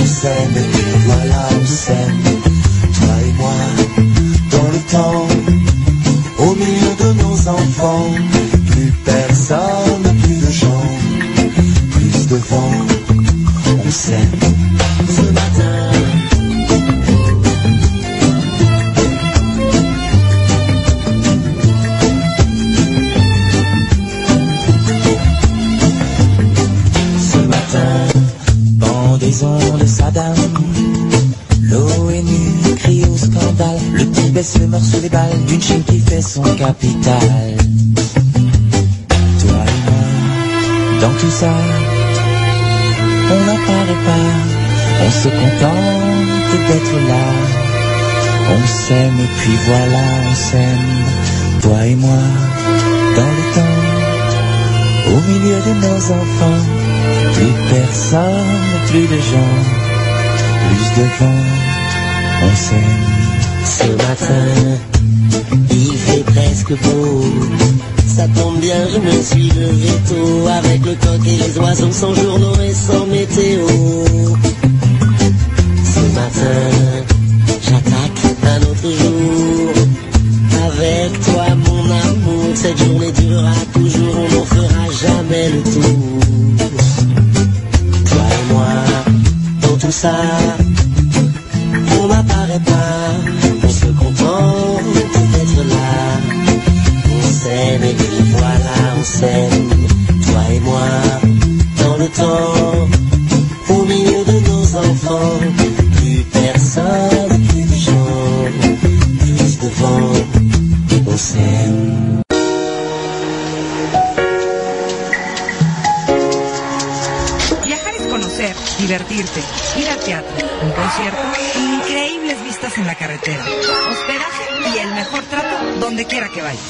On s'aime et voilà on s'aime. Toi et moi, dans le temps Au milieu de nos enfants Plus personne, plus de gens Plus de vent On s'aime capital. Toi et moi, dans tout ça, on n'apparaît pas, on se contente d'être là. On s'aime et puis voilà, on s'aime, toi et moi, dans le temps, au milieu de nos enfants. Plus personne, plus de gens, plus de vent, on s'aime. Ce matin, presque beau. Ça tombe bien, je me suis levé tôt avec le coq et les oiseaux sans journaux et sans météo. Ce matin, j'attaque un autre jour avec toi, mon amour. Cette journée durera toujours, on n'en fera jamais le tour. Toi et moi, dans tout ça, divertirte, ir al teatro, un concierto, increíbles vistas en la carretera, hospedaje y el mejor trato donde quiera que vayas.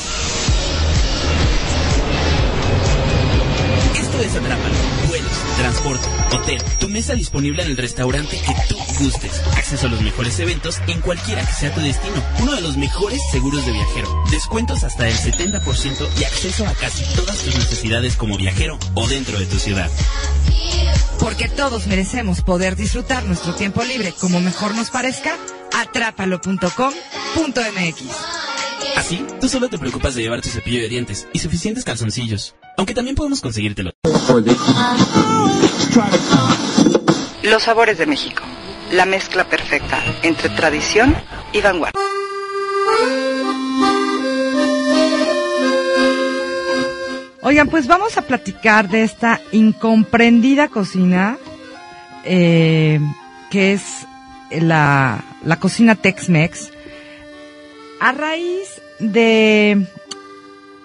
Esto es Atrápalo. Vuelos, transporte, hotel, tu mesa disponible en el restaurante que tú gustes. Acceso a los mejores eventos en cualquiera que sea tu destino. Uno de los mejores seguros de viajero. Descuentos hasta el 70% y acceso a casi todas tus necesidades como viajero o dentro de tu ciudad. Porque todos merecemos poder disfrutar nuestro tiempo libre como mejor nos parezca, atrápalo.com.mx. Así, tú solo te preocupas de llevar tu cepillo de dientes y suficientes calzoncillos. Aunque también podemos conseguírtelo. Los sabores de México. La mezcla perfecta entre tradición y vanguardia. Oigan, pues vamos a platicar de esta incomprendida cocina, eh, que es la, la cocina Tex-Mex, a raíz de,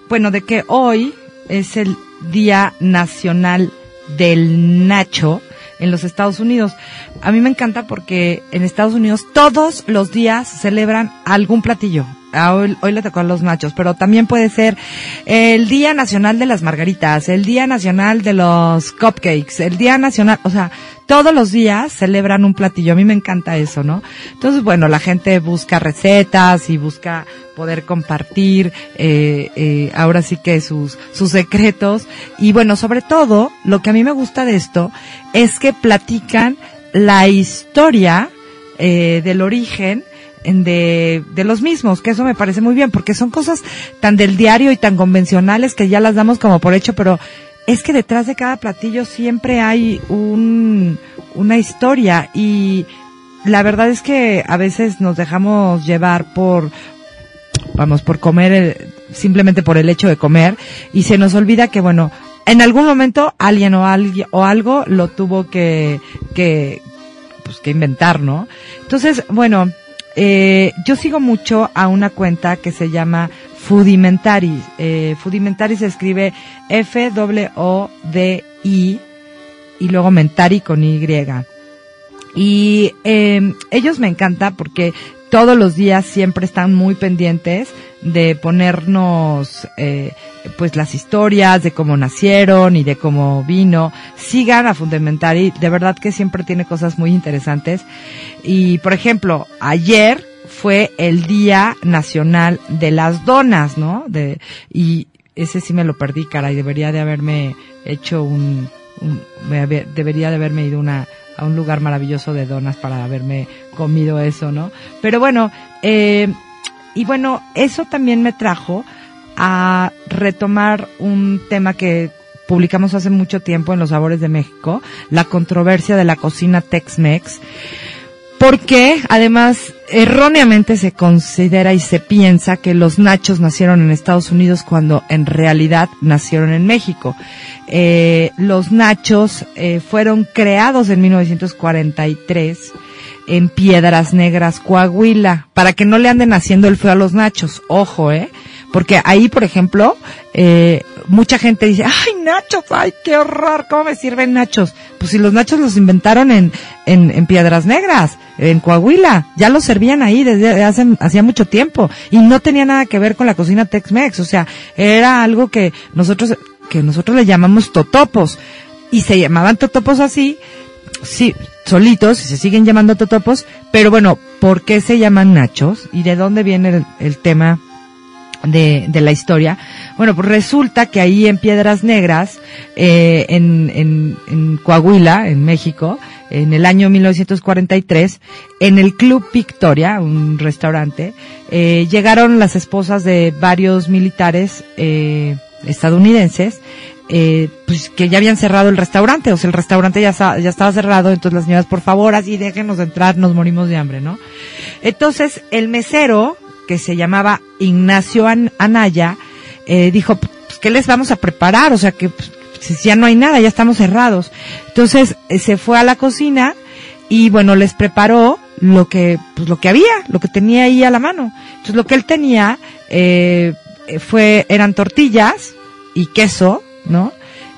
bueno, de que hoy es el Día Nacional del Nacho en los Estados Unidos. A mí me encanta porque en Estados Unidos todos los días celebran algún platillo. Ah, Hoy, hoy le tocó a los nachos, pero también puede ser el Día Nacional de las Margaritas, el Día Nacional de los Cupcakes, el Día Nacional, o sea, todos los días celebran un platillo. A mí me encanta eso, ¿no? Entonces, bueno, la gente busca recetas y busca poder compartir, eh, eh, ahora sí que sus, sus secretos. Y bueno, sobre todo, lo que a mí me gusta de esto es que platican la historia eh, del origen en de, de los mismos, que eso me parece muy bien, porque son cosas tan del diario y tan convencionales que ya las damos como por hecho, pero es que detrás de cada platillo siempre hay un, una historia y la verdad es que a veces nos dejamos llevar por, vamos, por comer, eh, simplemente por el hecho de comer y se nos olvida que, bueno, en algún momento alguien o alguien o algo lo tuvo que, que, pues que inventar, ¿no? Entonces, bueno, eh, yo sigo mucho a una cuenta que se llama Foodimentaris. Eh, se escribe F-W-O-D-I y luego Mentari con Y. Y eh, ellos me encanta porque todos los días siempre están muy pendientes de ponernos eh, pues las historias de cómo nacieron y de cómo vino. Sigan a Fundamentari, de verdad que siempre tiene cosas muy interesantes. Y por ejemplo, ayer fue el Día Nacional de las Donas, ¿no? De, y ese sí me lo perdí, caray, debería de haberme hecho un, un- debería de haberme ido una, a un lugar maravilloso de donas para haberme comido eso, ¿no? Pero bueno, eh, y bueno, eso también me trajo a retomar un tema que publicamos hace mucho tiempo en Los Sabores de México, la controversia de la cocina Tex-Mex, porque además erróneamente se considera y se piensa que los nachos nacieron en Estados Unidos cuando en realidad nacieron en México. Eh, los nachos eh, fueron creados en 1943 en Piedras Negras, Coahuila, para que no le anden haciendo el feo a los nachos. Ojo, ¿eh? Porque ahí, por ejemplo, eh, mucha gente dice, ay, nachos, ay, qué horror, ¿cómo me sirven nachos? Pues si los nachos los inventaron en, en, en Piedras Negras, en Coahuila, ya los servían ahí desde hace, hacía mucho tiempo y no tenía nada que ver con la cocina Tex-Mex, o sea, era algo que nosotros, que nosotros le llamamos totopos y se llamaban totopos así, sí, solitos se siguen llamando totopos, pero bueno, ¿por qué se llaman nachos? ¿Y de dónde viene el, el tema de, de la historia? Bueno, pues resulta que ahí en Piedras Negras, eh, en, en, en Coahuila, en México, en el año 1943, en el Club Victoria, un restaurante, eh, llegaron las esposas de varios militares eh, estadounidenses, eh, pues que ya habían cerrado el restaurante, o sea, el restaurante ya, ya estaba cerrado, entonces las señoras, por favor, así déjenos entrar, nos morimos de hambre, ¿no? Entonces, el mesero, que se llamaba Ignacio An- Anaya, eh, dijo, pues, ¿qué les vamos a preparar? O sea, que pues, ya no hay nada, ya estamos cerrados. Entonces, eh, se fue a la cocina y bueno, les preparó lo que, pues lo que había, lo que tenía ahí a la mano. Entonces, lo que él tenía, eh, fue, eran tortillas y queso, ¿no?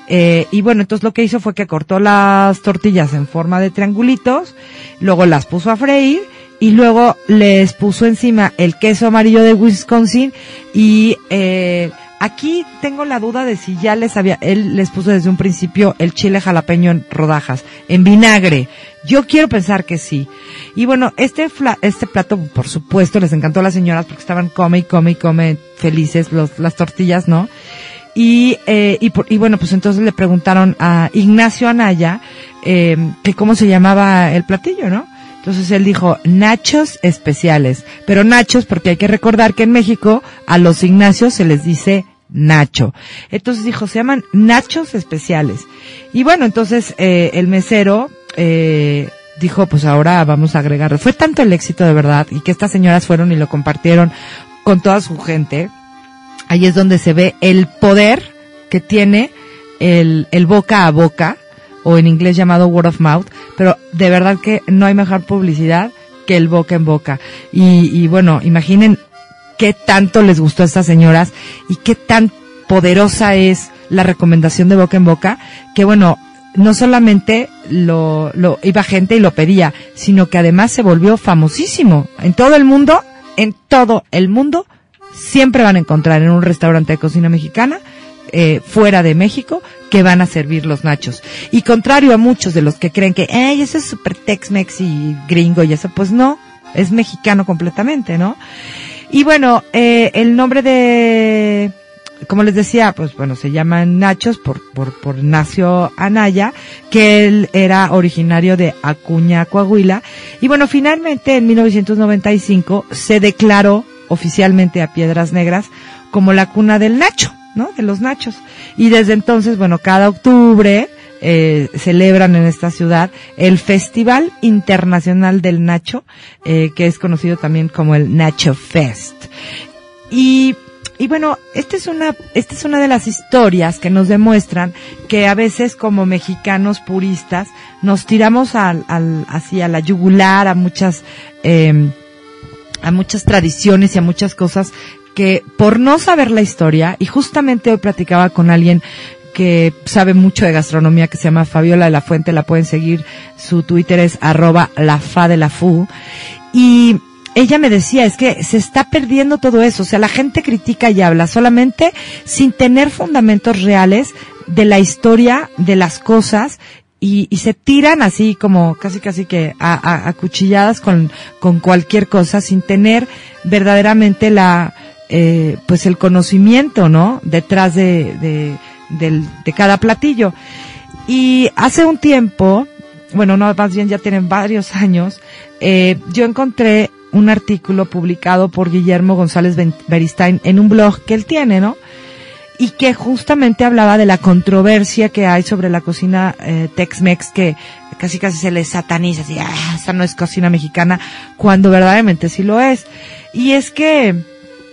Eh, y bueno, entonces lo que hizo fue que cortó las tortillas en forma de triangulitos, luego las puso a freír y luego les puso encima el queso amarillo de Wisconsin y eh, aquí tengo la duda de si ya les había, él les puso desde un principio el chile jalapeño en rodajas, en vinagre. Yo quiero pensar que sí. Y bueno, este este plato, por supuesto, les encantó a las señoras porque estaban come y come y come felices los, las tortillas, ¿no? Y, eh, y, por- y bueno, pues entonces le preguntaron a Ignacio Anaya eh, que cómo se llamaba el platillo, ¿no? Entonces él dijo nachos especiales, pero nachos porque hay que recordar que en México a los Ignacios se les dice nacho. Entonces dijo, se llaman nachos especiales. Y bueno, entonces eh, el mesero eh, dijo, pues ahora vamos a agregar. Fue tanto el éxito de verdad y que estas señoras fueron y lo compartieron con toda su gente. Ahí es donde se ve el poder que tiene el, el boca a boca, o en inglés llamado word of mouth, pero de verdad que no hay mejor publicidad que el boca en boca. Y, y bueno, imaginen qué tanto les gustó a estas señoras y qué tan poderosa es la recomendación de boca en boca, que bueno, no solamente lo, lo iba gente y lo pedía, sino que además se volvió famosísimo en todo el mundo, en todo el mundo, siempre van a encontrar en un restaurante de cocina mexicana, eh, fuera de México, que van a servir los nachos. Y contrario a muchos de los que creen que, ay, eso es super Tex-Mex y gringo y eso, pues no, es mexicano completamente, ¿no? Y bueno, eh, el nombre de, como les decía, pues bueno, se llaman Nachos por, por, por Ignacio Anaya, que él era originario de Acuña, Coahuila. Y bueno, finalmente en 1995 se declaró oficialmente a Piedras Negras como la cuna del Nacho, ¿no? De los Nachos. Y desde entonces, bueno, cada octubre, eh, celebran en esta ciudad el Festival Internacional del Nacho, eh, que es conocido también como el Nacho Fest. Y, y bueno, esta es una, esta es una de las historias que nos demuestran que a veces como mexicanos puristas nos tiramos al, al, así a la yugular a muchas, eh, a muchas tradiciones y a muchas cosas que por no saber la historia, y justamente hoy platicaba con alguien que sabe mucho de gastronomía que se llama Fabiola de la Fuente, la pueden seguir, su Twitter es arroba la fa de la fu, y ella me decía, es que se está perdiendo todo eso, o sea, la gente critica y habla solamente sin tener fundamentos reales de la historia, de las cosas, y, y se tiran así como casi casi que a, a, cuchilladas con, con cualquier cosa sin tener verdaderamente la, eh, pues el conocimiento, ¿no? Detrás de, de, del- de cada platillo. Y hace un tiempo, bueno, no, más bien ya tienen varios años, eh, yo encontré un artículo publicado por Guillermo González Beristain en un blog que él tiene, ¿no? Y que justamente hablaba de la controversia que hay sobre la cocina eh, Tex-Mex que casi casi se le sataniza, así, ah, no es cocina mexicana, cuando verdaderamente sí lo es. Y es que,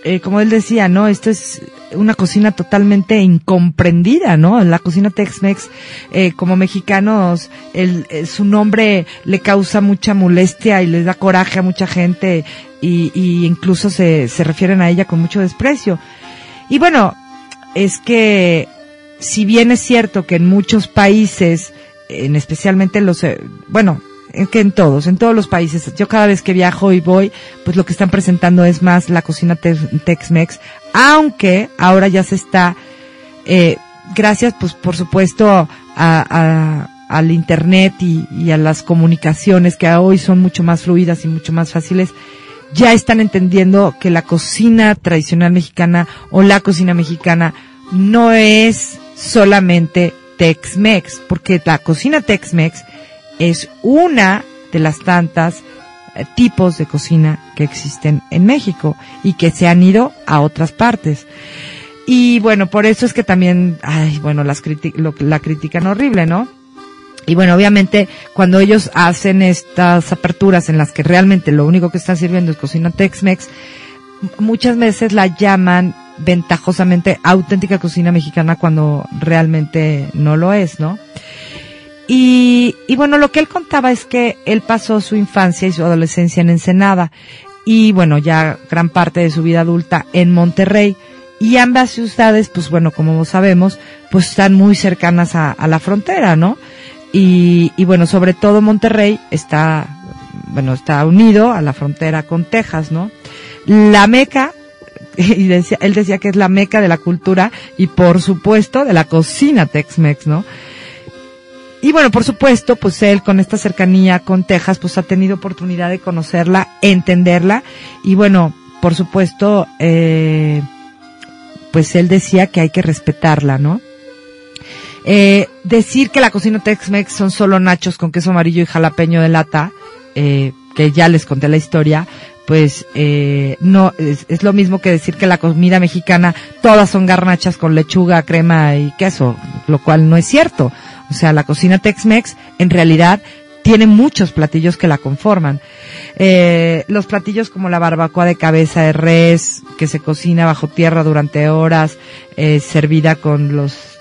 eh, como él decía, ¿no? Esto es una cocina totalmente incomprendida, ¿no? La cocina Tex-Mex, eh, como mexicanos, el, eh, su nombre le causa mucha molestia y les da coraje a mucha gente y, y incluso se, se refieren a ella con mucho desprecio. Y bueno, es que si bien es cierto que en muchos países, en especialmente en los, eh, bueno, en que en todos, en todos los países, yo cada vez que viajo y voy, pues lo que están presentando es más la cocina te- Tex-Mex, aunque ahora ya se está, eh, gracias pues por supuesto a, a- al internet y, y a las comunicaciones que hoy son mucho más fluidas y mucho más fáciles, ya están entendiendo que la cocina tradicional mexicana o la cocina mexicana no es solamente Tex-Mex, porque la cocina Tex-Mex es una de las tantas eh, tipos de cocina que existen en México y que se han ido a otras partes. Y bueno, por eso es que también, ay, bueno, las criti- lo- la critican horrible, ¿no? Y bueno, obviamente, cuando ellos hacen estas aperturas en las que realmente lo único que están sirviendo es cocina Tex-Mex, muchas veces la llaman ventajosamente auténtica cocina mexicana cuando realmente no lo es, ¿no? Y, bueno, lo que él contaba es que él pasó su infancia y su adolescencia en Ensenada y bueno, ya gran parte de su vida adulta en Monterrey. Y ambas ciudades, pues bueno, como sabemos, pues están muy cercanas a la frontera, ¿no? Y, y bueno, sobre todo Monterrey está, bueno, está unido a la frontera con Texas, ¿no? La meca, y decía, él decía que es la meca de la cultura y por supuesto de la cocina Tex-Mex, ¿no? Y bueno, por supuesto, pues él con esta cercanía con Texas, pues ha tenido oportunidad de conocerla, entenderla y bueno, por supuesto, eh, pues él decía que hay que respetarla, ¿no? Eh, decir que la cocina Tex-Mex son solo nachos con queso amarillo y jalapeño de lata, eh, que ya les conté la historia, pues eh, no es, lo mismo que decir que la comida mexicana todas son garnachas con lechuga, crema y queso, lo cual no es cierto. O sea, la cocina Tex-Mex en realidad tiene muchos platillos que la conforman. Eh, los platillos como la barbacoa de cabeza de res, que se cocina bajo tierra durante horas, eh, servida con los,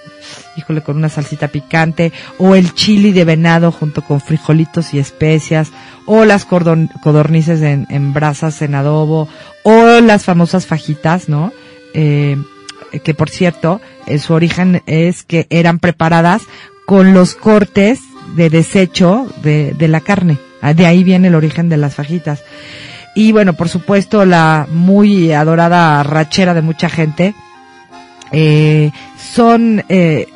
híjole, con una salsita picante, o el chili de venado junto con frijolitos y especias, o las codornices en, en brasas en adobo, o las famosas fajitas, ¿no? Eh, que por cierto, eh, su origen es que eran preparadas con los cortes de desecho de, de la carne. Ah, De ahí viene el origen de las fajitas. Y bueno, por supuesto, la muy adorada rachera de mucha gente, eh, son, eh,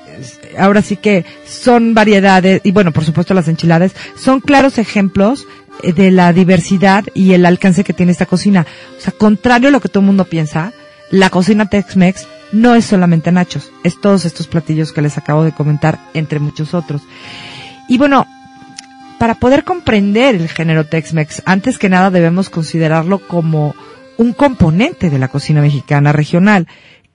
ahora sí que son variedades, y bueno, por supuesto las enchiladas, son claros ejemplos eh, de la diversidad y el alcance que tiene esta cocina. O sea, contrario a lo que todo el mundo piensa, la cocina Tex-Mex no es solamente nachos, es todos estos platillos que les acabo de comentar, entre muchos otros. Y bueno, para poder comprender el género Tex-Mex, antes que nada debemos considerarlo como un componente de la cocina mexicana regional,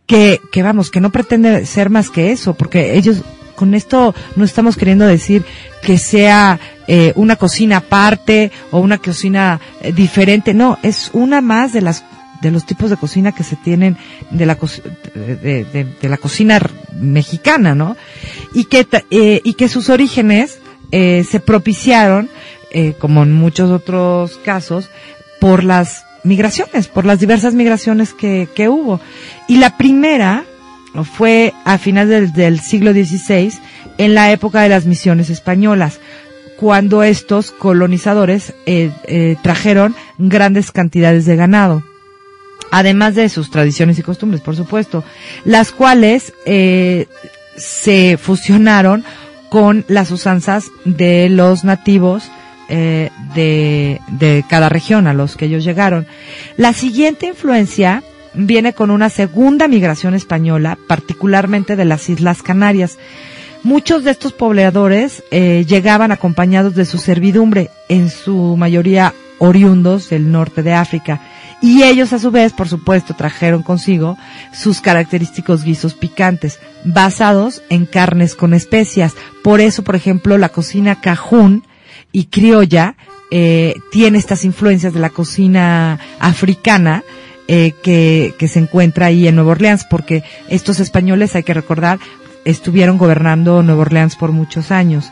que, que vamos, que no pretende ser más que eso, porque ellos, con esto no estamos queriendo decir que sea eh, una cocina aparte o una cocina eh, diferente, no, es una más de las de los tipos de cocina que se tienen de la co- de, de- la cocina mexicana, ¿no? Y que eh, y que sus orígenes eh, se propiciaron, eh, como en muchos otros casos, por las migraciones, por las diversas migraciones que, que hubo. Y la primera fue a finales del, siglo XVI, en la época de las misiones españolas, cuando estos colonizadores eh, eh, trajeron grandes cantidades de ganado además de sus tradiciones y costumbres, por supuesto, las cuales eh, se fusionaron con las usanzas de los nativos eh, de, de cada región a los que ellos llegaron. La siguiente influencia viene con una segunda migración española, particularmente de las Islas Canarias. Muchos de estos pobladores eh, llegaban acompañados de su servidumbre, en su mayoría oriundos del norte de África. Y ellos a su vez, por supuesto, trajeron consigo sus característicos guisos picantes, basados en carnes con especias. Por eso, por ejemplo, la cocina cajún y criolla eh, tiene estas influencias de la cocina africana eh, que, que se encuentra ahí en Nueva Orleans, porque estos españoles, hay que recordar, estuvieron gobernando Nueva Orleans por muchos años.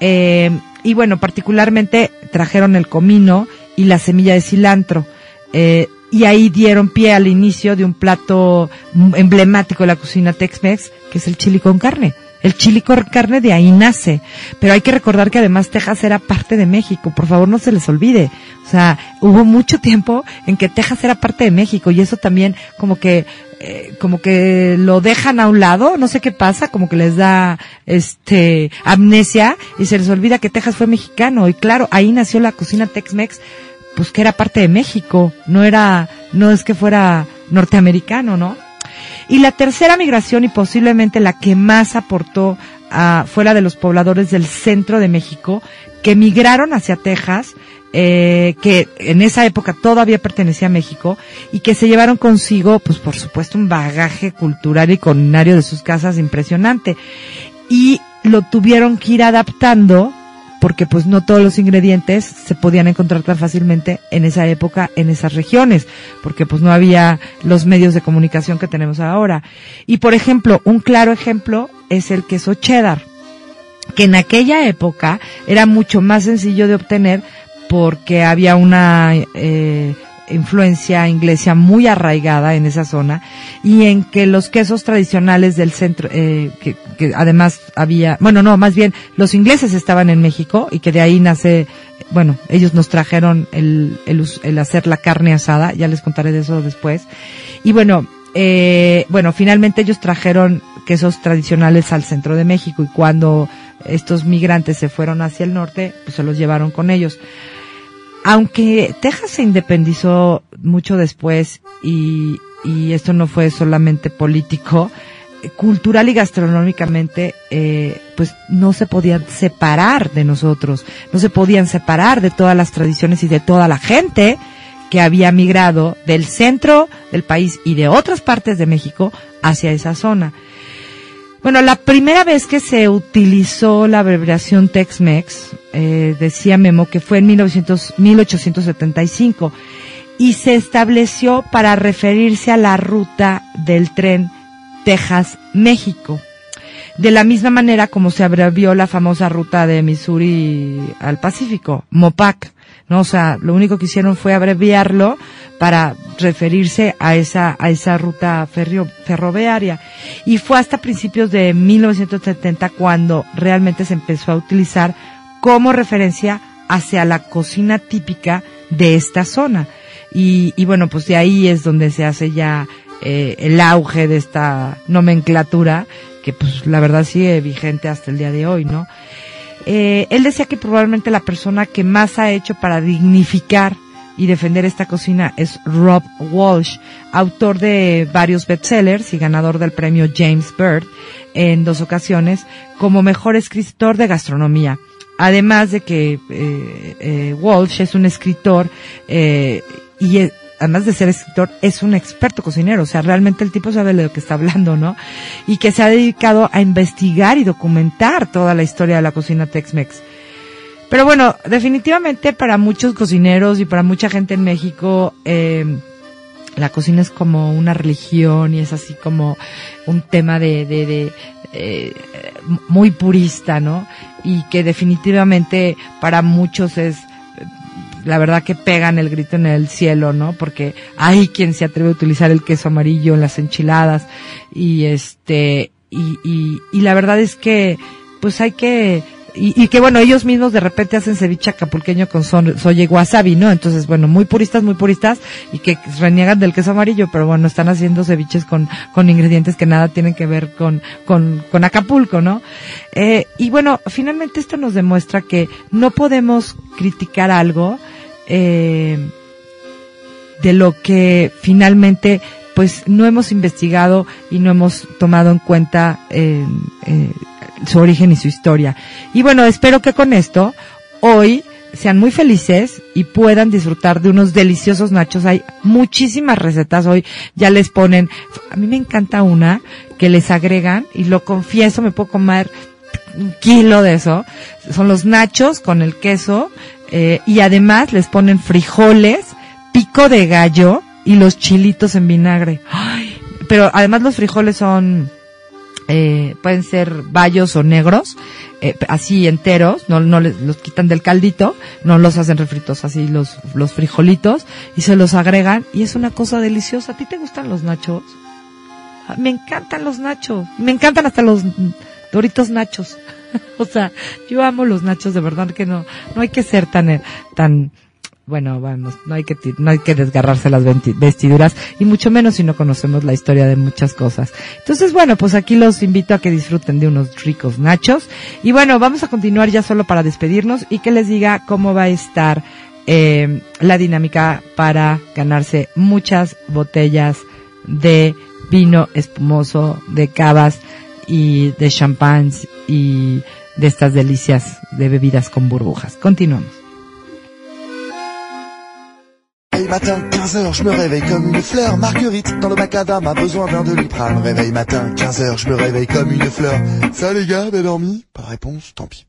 Eh, y bueno, particularmente trajeron el comino y la semilla de cilantro. Eh, y ahí dieron pie al inicio de un plato emblemático de la cocina Tex-Mex, que es el chili con carne. El chili con carne de ahí nace. Pero hay que recordar que además Texas era parte de México. Por favor, no se les olvide. O sea, hubo mucho tiempo en que Texas era parte de México y eso también como que eh, como que lo dejan a un lado, no sé qué pasa, como que les da este amnesia y se les olvida que Texas fue mexicano y claro, ahí nació la cocina Tex-Mex, pues que era parte de México, no era no es que fuera norteamericano, ¿no? Y la tercera migración y posiblemente la que más aportó a, fuera de los pobladores del centro de México que migraron hacia Texas, eh, que en esa época todavía pertenecía a México y que se llevaron consigo, pues por supuesto, un bagaje cultural y culinario de sus casas impresionante. Y lo tuvieron que ir adaptando porque pues no todos los ingredientes se podían encontrar tan fácilmente en esa época en esas regiones, porque pues no había los medios de comunicación que tenemos ahora. Y por ejemplo, un claro ejemplo es el queso cheddar, que en aquella época era mucho más sencillo de obtener porque había una eh, influencia inglesa muy arraigada en esa zona y en que los quesos tradicionales del centro, eh, que, que, además había, bueno, no, más bien los ingleses estaban en México y que de ahí nace, bueno, ellos nos trajeron el, el, el hacer la carne asada, ya les contaré de eso después. Y bueno, eh, bueno, finalmente ellos trajeron quesos tradicionales al centro de México y cuando estos migrantes se fueron hacia el norte, pues se los llevaron con ellos aunque Texas se independizó mucho después y, esto no fue solamente político, cultural y gastronómicamente, eh, pues no se podían separar de nosotros, no se podían separar de todas las tradiciones y de toda la gente que había migrado del centro del país y de otras partes de México hacia esa zona. Bueno, la primera vez que se utilizó la abreviación Tex-Mex, eh, decía Memo, que fue en 1900, 1875 y se estableció para referirse a la ruta del tren Texas-México. De la misma manera como se abrevió la famosa ruta de Missouri al Pacífico, MOPAC. ¿no? O sea, lo único que hicieron fue abreviarlo para referirse a esa, a esa ruta ferrio, ferroviaria. Y fue hasta principios de 1970 cuando realmente se empezó a utilizar como referencia hacia la cocina típica de esta zona. Y, y bueno, pues de ahí es donde se hace ya eh, el auge de esta nomenclatura que pues la verdad sigue vigente hasta el día de hoy, ¿no? Eh, él decía que probablemente la persona que más ha hecho para dignificar y defender esta cocina es Rob Walsh, autor de varios bestsellers y ganador del premio James Bird en dos ocasiones como mejor escritor de gastronomía. Además de que eh, eh, Walsh es un escritor eh, y e, además de ser escritor, es un experto cocinero, o sea, realmente el tipo sabe de lo que está hablando, ¿no? Y que se ha dedicado a investigar y documentar toda la historia de la cocina Tex-Mex. Pero bueno, definitivamente para muchos cocineros y para mucha gente en México, eh, la cocina es como una religión y es así como un tema de, de, de eh, muy purista, ¿no? Y que definitivamente para muchos es la verdad que pegan el grito en el cielo, ¿no? Porque hay quien se atreve a utilizar el queso amarillo en las enchiladas y este y, y, y la verdad es que pues hay que y, que bueno, ellos mismos de repente hacen ceviche acapulqueño con son, soya y wasabi, ¿no? Entonces, bueno, muy puristas, muy puristas y que reniegan del queso amarillo, pero bueno, están haciendo ceviches con, con ingredientes que nada tienen que ver con, con, con Acapulco, ¿no? Eh, y bueno, finalmente esto nos demuestra que no podemos criticar algo, eh, de lo que finalmente pues no hemos investigado y no hemos tomado en cuenta eh, eh, su origen y su historia. Y bueno, espero que con esto hoy sean muy felices y puedan disfrutar de unos deliciosos nachos. Hay muchísimas recetas hoy, ya les ponen, a mí me encanta una que les agregan y lo confieso, me puedo comer un kilo de eso. Son los nachos con el queso eh, y además les ponen frijoles, pico de gallo y los chilitos en vinagre. Pero además los frijoles son eh, pueden ser bayos o negros, eh, así enteros, no, no les, los quitan del caldito, no los hacen refritos así los, los frijolitos y se los agregan y es una cosa deliciosa. ¿A ti te gustan los nachos? Ah, Me encantan los nachos, me encantan hasta los doritos nachos. o sea, yo amo los nachos, de verdad que no, no hay que ser tan, eh, tan, bueno, vamos, no hay que, no hay que desgarrarse las vestiduras y mucho menos si no conocemos la historia de muchas cosas. Entonces, bueno, pues aquí los invito a que disfruten de unos ricos nachos y bueno, vamos a continuar ya solo para despedirnos y que les diga cómo va a estar eh, la dinámica para ganarse muchas botellas de vino espumoso, de cavas y de champagnes y de estas delicias de bebidas con burbujas. Continuamos. Réveil matin, 15h, je me réveille comme une fleur. Marguerite, dans le macadam, a besoin d'un doliprane. Réveil matin, 15h, je me réveille comme une fleur. Ça les gars, bien dormi? Pas de réponse, tant pis.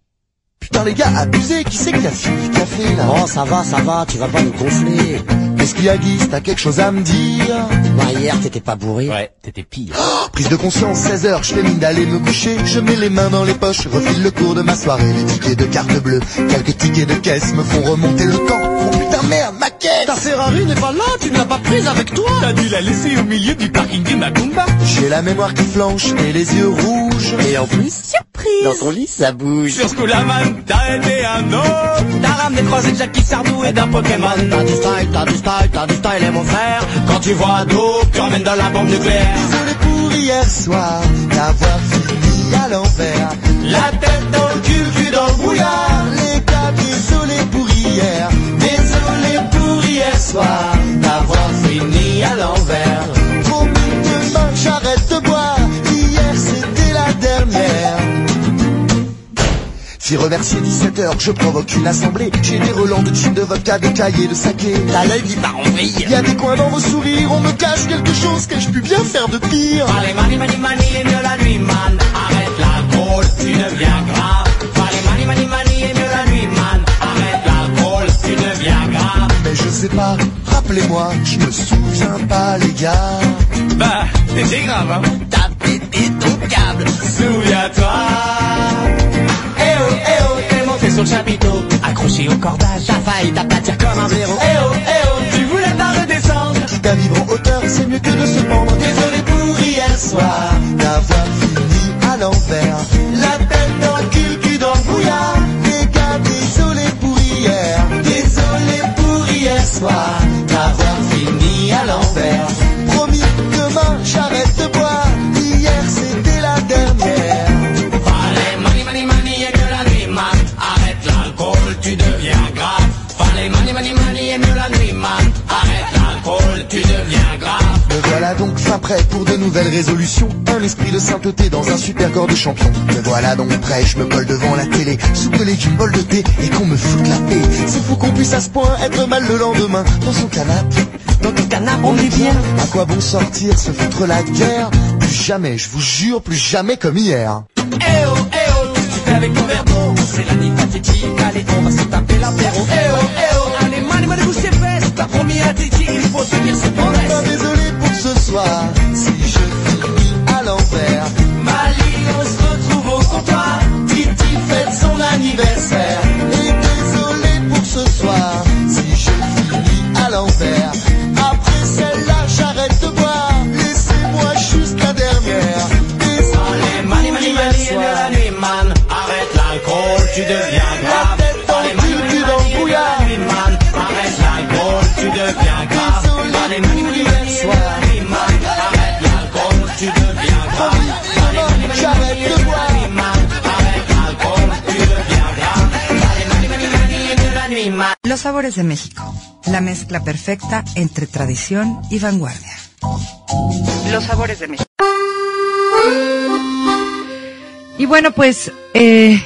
Putain les gars, abusé, qui c'est qui a fini le café là Oh, ça va, ça va, tu vas pas nous gonfler. Qu'est-ce qu'il y a Guy T'as quelque chose à me dire Bah, hier, t'étais pas bourré. Ouais, t'étais pire. Oh, Prise de conscience, 16h, je fais mine d'aller me coucher. Je mets les mains dans les poches, refile le cours de ma soirée. Les tickets de carte bleue, quelques tickets de caisse me font remonter le temps. Putain merde, ma caisse Ta Ferrari n'est pas là, tu ne l'as pas prise avec toi T'as dû la laisser au milieu du parking du Macumba J'ai la mémoire qui flanche et les yeux rouges. Et en plus, surprise Dans ton lit, ça bouge. Sur Sculaman, t'as aidé un autre T'as ramené croisé de Jackie Sardou et d'un Pokémon T'as du style, t'as du style, t'as du style, et mon frère. Quand tu vois d'eau, tu emmènes dans la bombe nucléaire Désolé pour hier soir, d'avoir fini à l'envers. La tête dans le cul, cul dans le brouillard Les gars, désolé pour hier. Soir, d'avoir fini à l'envers. Promis demain, j'arrête de boire. Hier, c'était la dernière. Si remercier 17h, je provoque une assemblée. J'ai des relents de gin, de vodka, de cahiers, de saké. T'as l'œil qui part en vrille. Y a des coins dans vos sourires, on me cache quelque chose que je puis bien faire de pire? Allez, mani, mani, mani, et mieux la nuit, man Arrête l'alcool, tu deviens grave Allez, mani, mani, mani, et mieux la nuit, man Arrête l'alcool, tu deviens grave Mais je sais pas, rappelez-moi, je me souviens pas les gars. Bah, c'est grave, hein T'as pété ton câble. Souviens-toi Eh oh, eh oh, t'es monté sur le chapiteau Accroché au cordage T'as failli t'aplatir comme un blaireau. Eh oh, eh oh, tu voulais pas redescendre Quitte à vivre en hauteur, c'est mieux que de se pendre. Désolé pour hier soir, d'avoir fini à l'envers. Voilà donc fin prêt pour de nouvelles résolutions. Un esprit de sainteté dans un super corps de champion. Me voilà donc prêt, je me colle devant la télé, de légumes, bol de thé et qu'on me foute la paix. C'est fou qu'on puisse à ce point être mal le lendemain dans son canapé. Dans ton canapé, on est bien. À quoi bon sortir, se foutre la guerre? Plus jamais, je vous jure, plus jamais comme hier. Eh oh, eh oh, tu fais avec ton verre d'eau C'est la nuit pathétique, allez, on va se taper l'apéro Eh oh, eh oh, allez, mani, bouge tes fesses T'as promis à Titi, il faut tenir ses promesses soir, si je finis à l'envers. Mali, on se retrouve au comptoir Titi fête son anniversaire. Et désolé pour ce soir, si je finis à l'envers. Après celle-là, j'arrête de boire. Laissez-moi juste la dernière. Désolé et mieux la nuit, man Arrête l'alcool, tu deviens Los sabores de México. La mezcla perfecta entre tradición y vanguardia. Los sabores de México. Y bueno, pues, eh,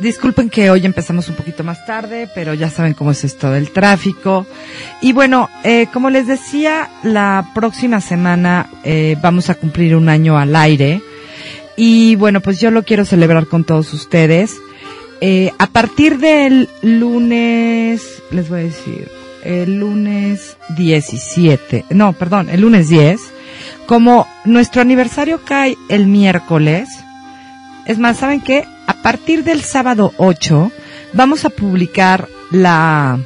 disculpen que hoy empezamos un poquito más tarde, pero ya saben cómo es esto del tráfico. Y bueno, eh, como les decía, la próxima semana eh, vamos a cumplir un año al aire. Y bueno, pues yo lo quiero celebrar con todos ustedes. Eh, a partir del lunes, les voy a decir, el lunes 17, no, perdón, el lunes 10, como nuestro aniversario cae el miércoles, es más, ¿saben qué? A partir del sábado 8 vamos a publicar la,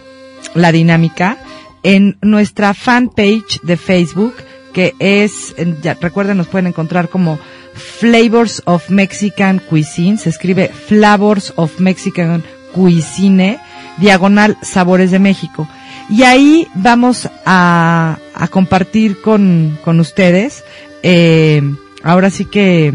la dinámica en nuestra fanpage de Facebook, que es, ya, recuerden, nos pueden encontrar como Flavors of Mexican Cuisine, se escribe Flavors of Mexican Cuisine, diagonal Sabores de México. Y ahí vamos a, a compartir con, con ustedes, eh, ahora sí que,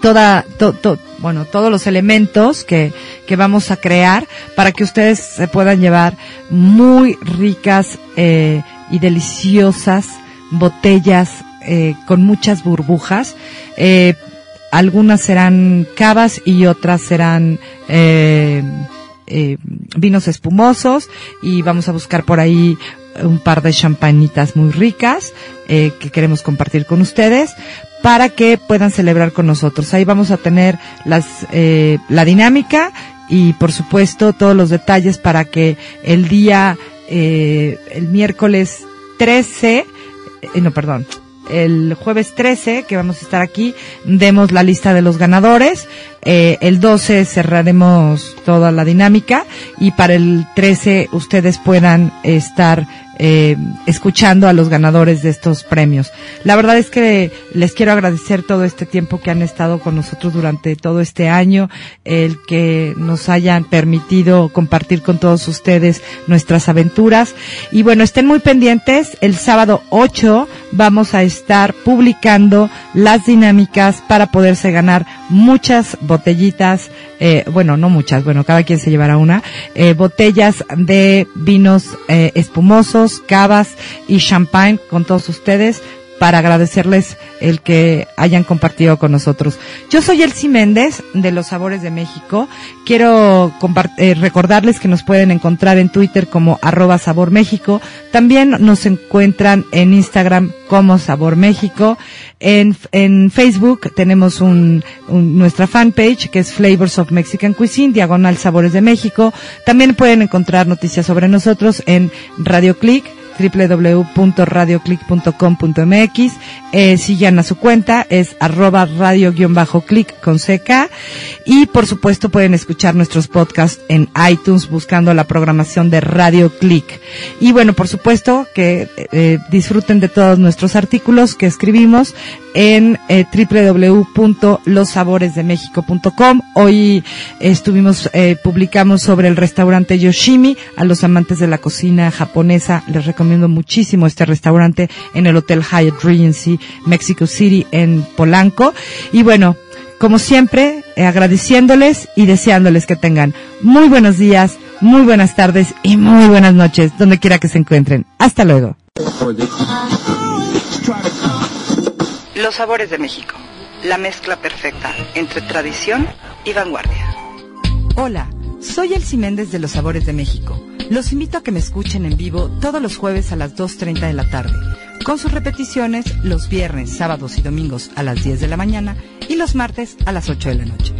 toda, to- bueno, todos los elementos que, que vamos a crear para que ustedes se puedan llevar muy ricas eh, y deliciosas botellas eh, con muchas burbujas. Eh, algunas serán cavas y otras serán eh, eh, vinos espumosos y vamos a buscar por ahí un par de champañitas muy ricas eh, que queremos compartir con ustedes para que puedan celebrar con nosotros. Ahí vamos a tener las, eh, la dinámica y por supuesto todos los detalles para que el día, eh, el miércoles 13, eh, no, perdón, el jueves 13, que vamos a estar aquí, demos la lista de los ganadores. Eh, el 12 cerraremos toda la dinámica y para el 13 ustedes puedan estar eh, escuchando a los ganadores de estos premios. La verdad es que les quiero agradecer todo este tiempo que han estado con nosotros durante todo este año, el que nos hayan permitido compartir con todos ustedes nuestras aventuras. Y bueno, estén muy pendientes. El sábado 8 vamos a estar publicando las dinámicas para poderse ganar muchas botellitas, eh, bueno, no muchas, bueno, cada quien se llevará una, eh, botellas de vinos eh, espumosos, cavas y champagne con todos ustedes para agradecerles el que hayan compartido con nosotros. Yo soy Elsie Méndez de Los Sabores de México. Quiero eh, recordarles que nos pueden encontrar en Twitter como arroba Sabor México. También nos encuentran en Instagram como Sabor México. En, en Facebook tenemos un, un- nuestra fanpage que es Flavors of Mexican Cuisine, diagonal Sabores de México. También pueden encontrar noticias sobre nosotros en Radio Click www.radioclick.com.mx eh, sigan a su cuenta es arroba radio-click con CK y por supuesto pueden escuchar nuestros podcasts en iTunes buscando la programación de Radio Click. Y bueno por supuesto que eh, disfruten de todos nuestros artículos que escribimos en eh, www.lossaboresdemexico.com hoy estuvimos eh, publicamos sobre el restaurante Yoshimi a los amantes de la cocina japonesa. Les recomiendo muchísimo este restaurante en el Hotel Hyatt Regency Mexico City en Polanco. Y bueno como siempre eh, agradeciéndoles y deseándoles que tengan muy buenos días muy buenas tardes y muy buenas noches donde quiera que se encuentren. Hasta luego Los sabores de México. La mezcla perfecta entre tradición y vanguardia. Hola, soy Elsie Méndez de Los Sabores de México. Los invito a que me escuchen en vivo todos los jueves a las 2.30 de la tarde, con sus repeticiones los viernes, sábados y domingos a las 10 de la mañana y los martes a las 8 de la noche.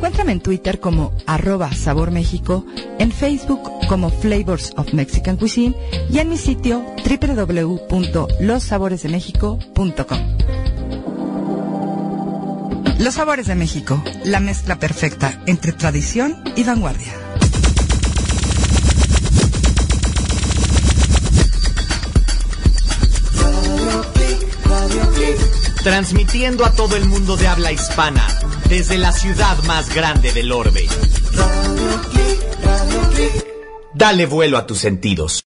Encuéntrame en Twitter como arroba Sabor México, en Facebook como Flavors of Mexican Cuisine y en mi sitio www.lossaboresdemexico.com. Los Sabores de México, la mezcla perfecta entre tradición y vanguardia. Transmitiendo a todo el mundo de habla hispana, desde la ciudad más grande del orbe. Dale vuelo a tus sentidos.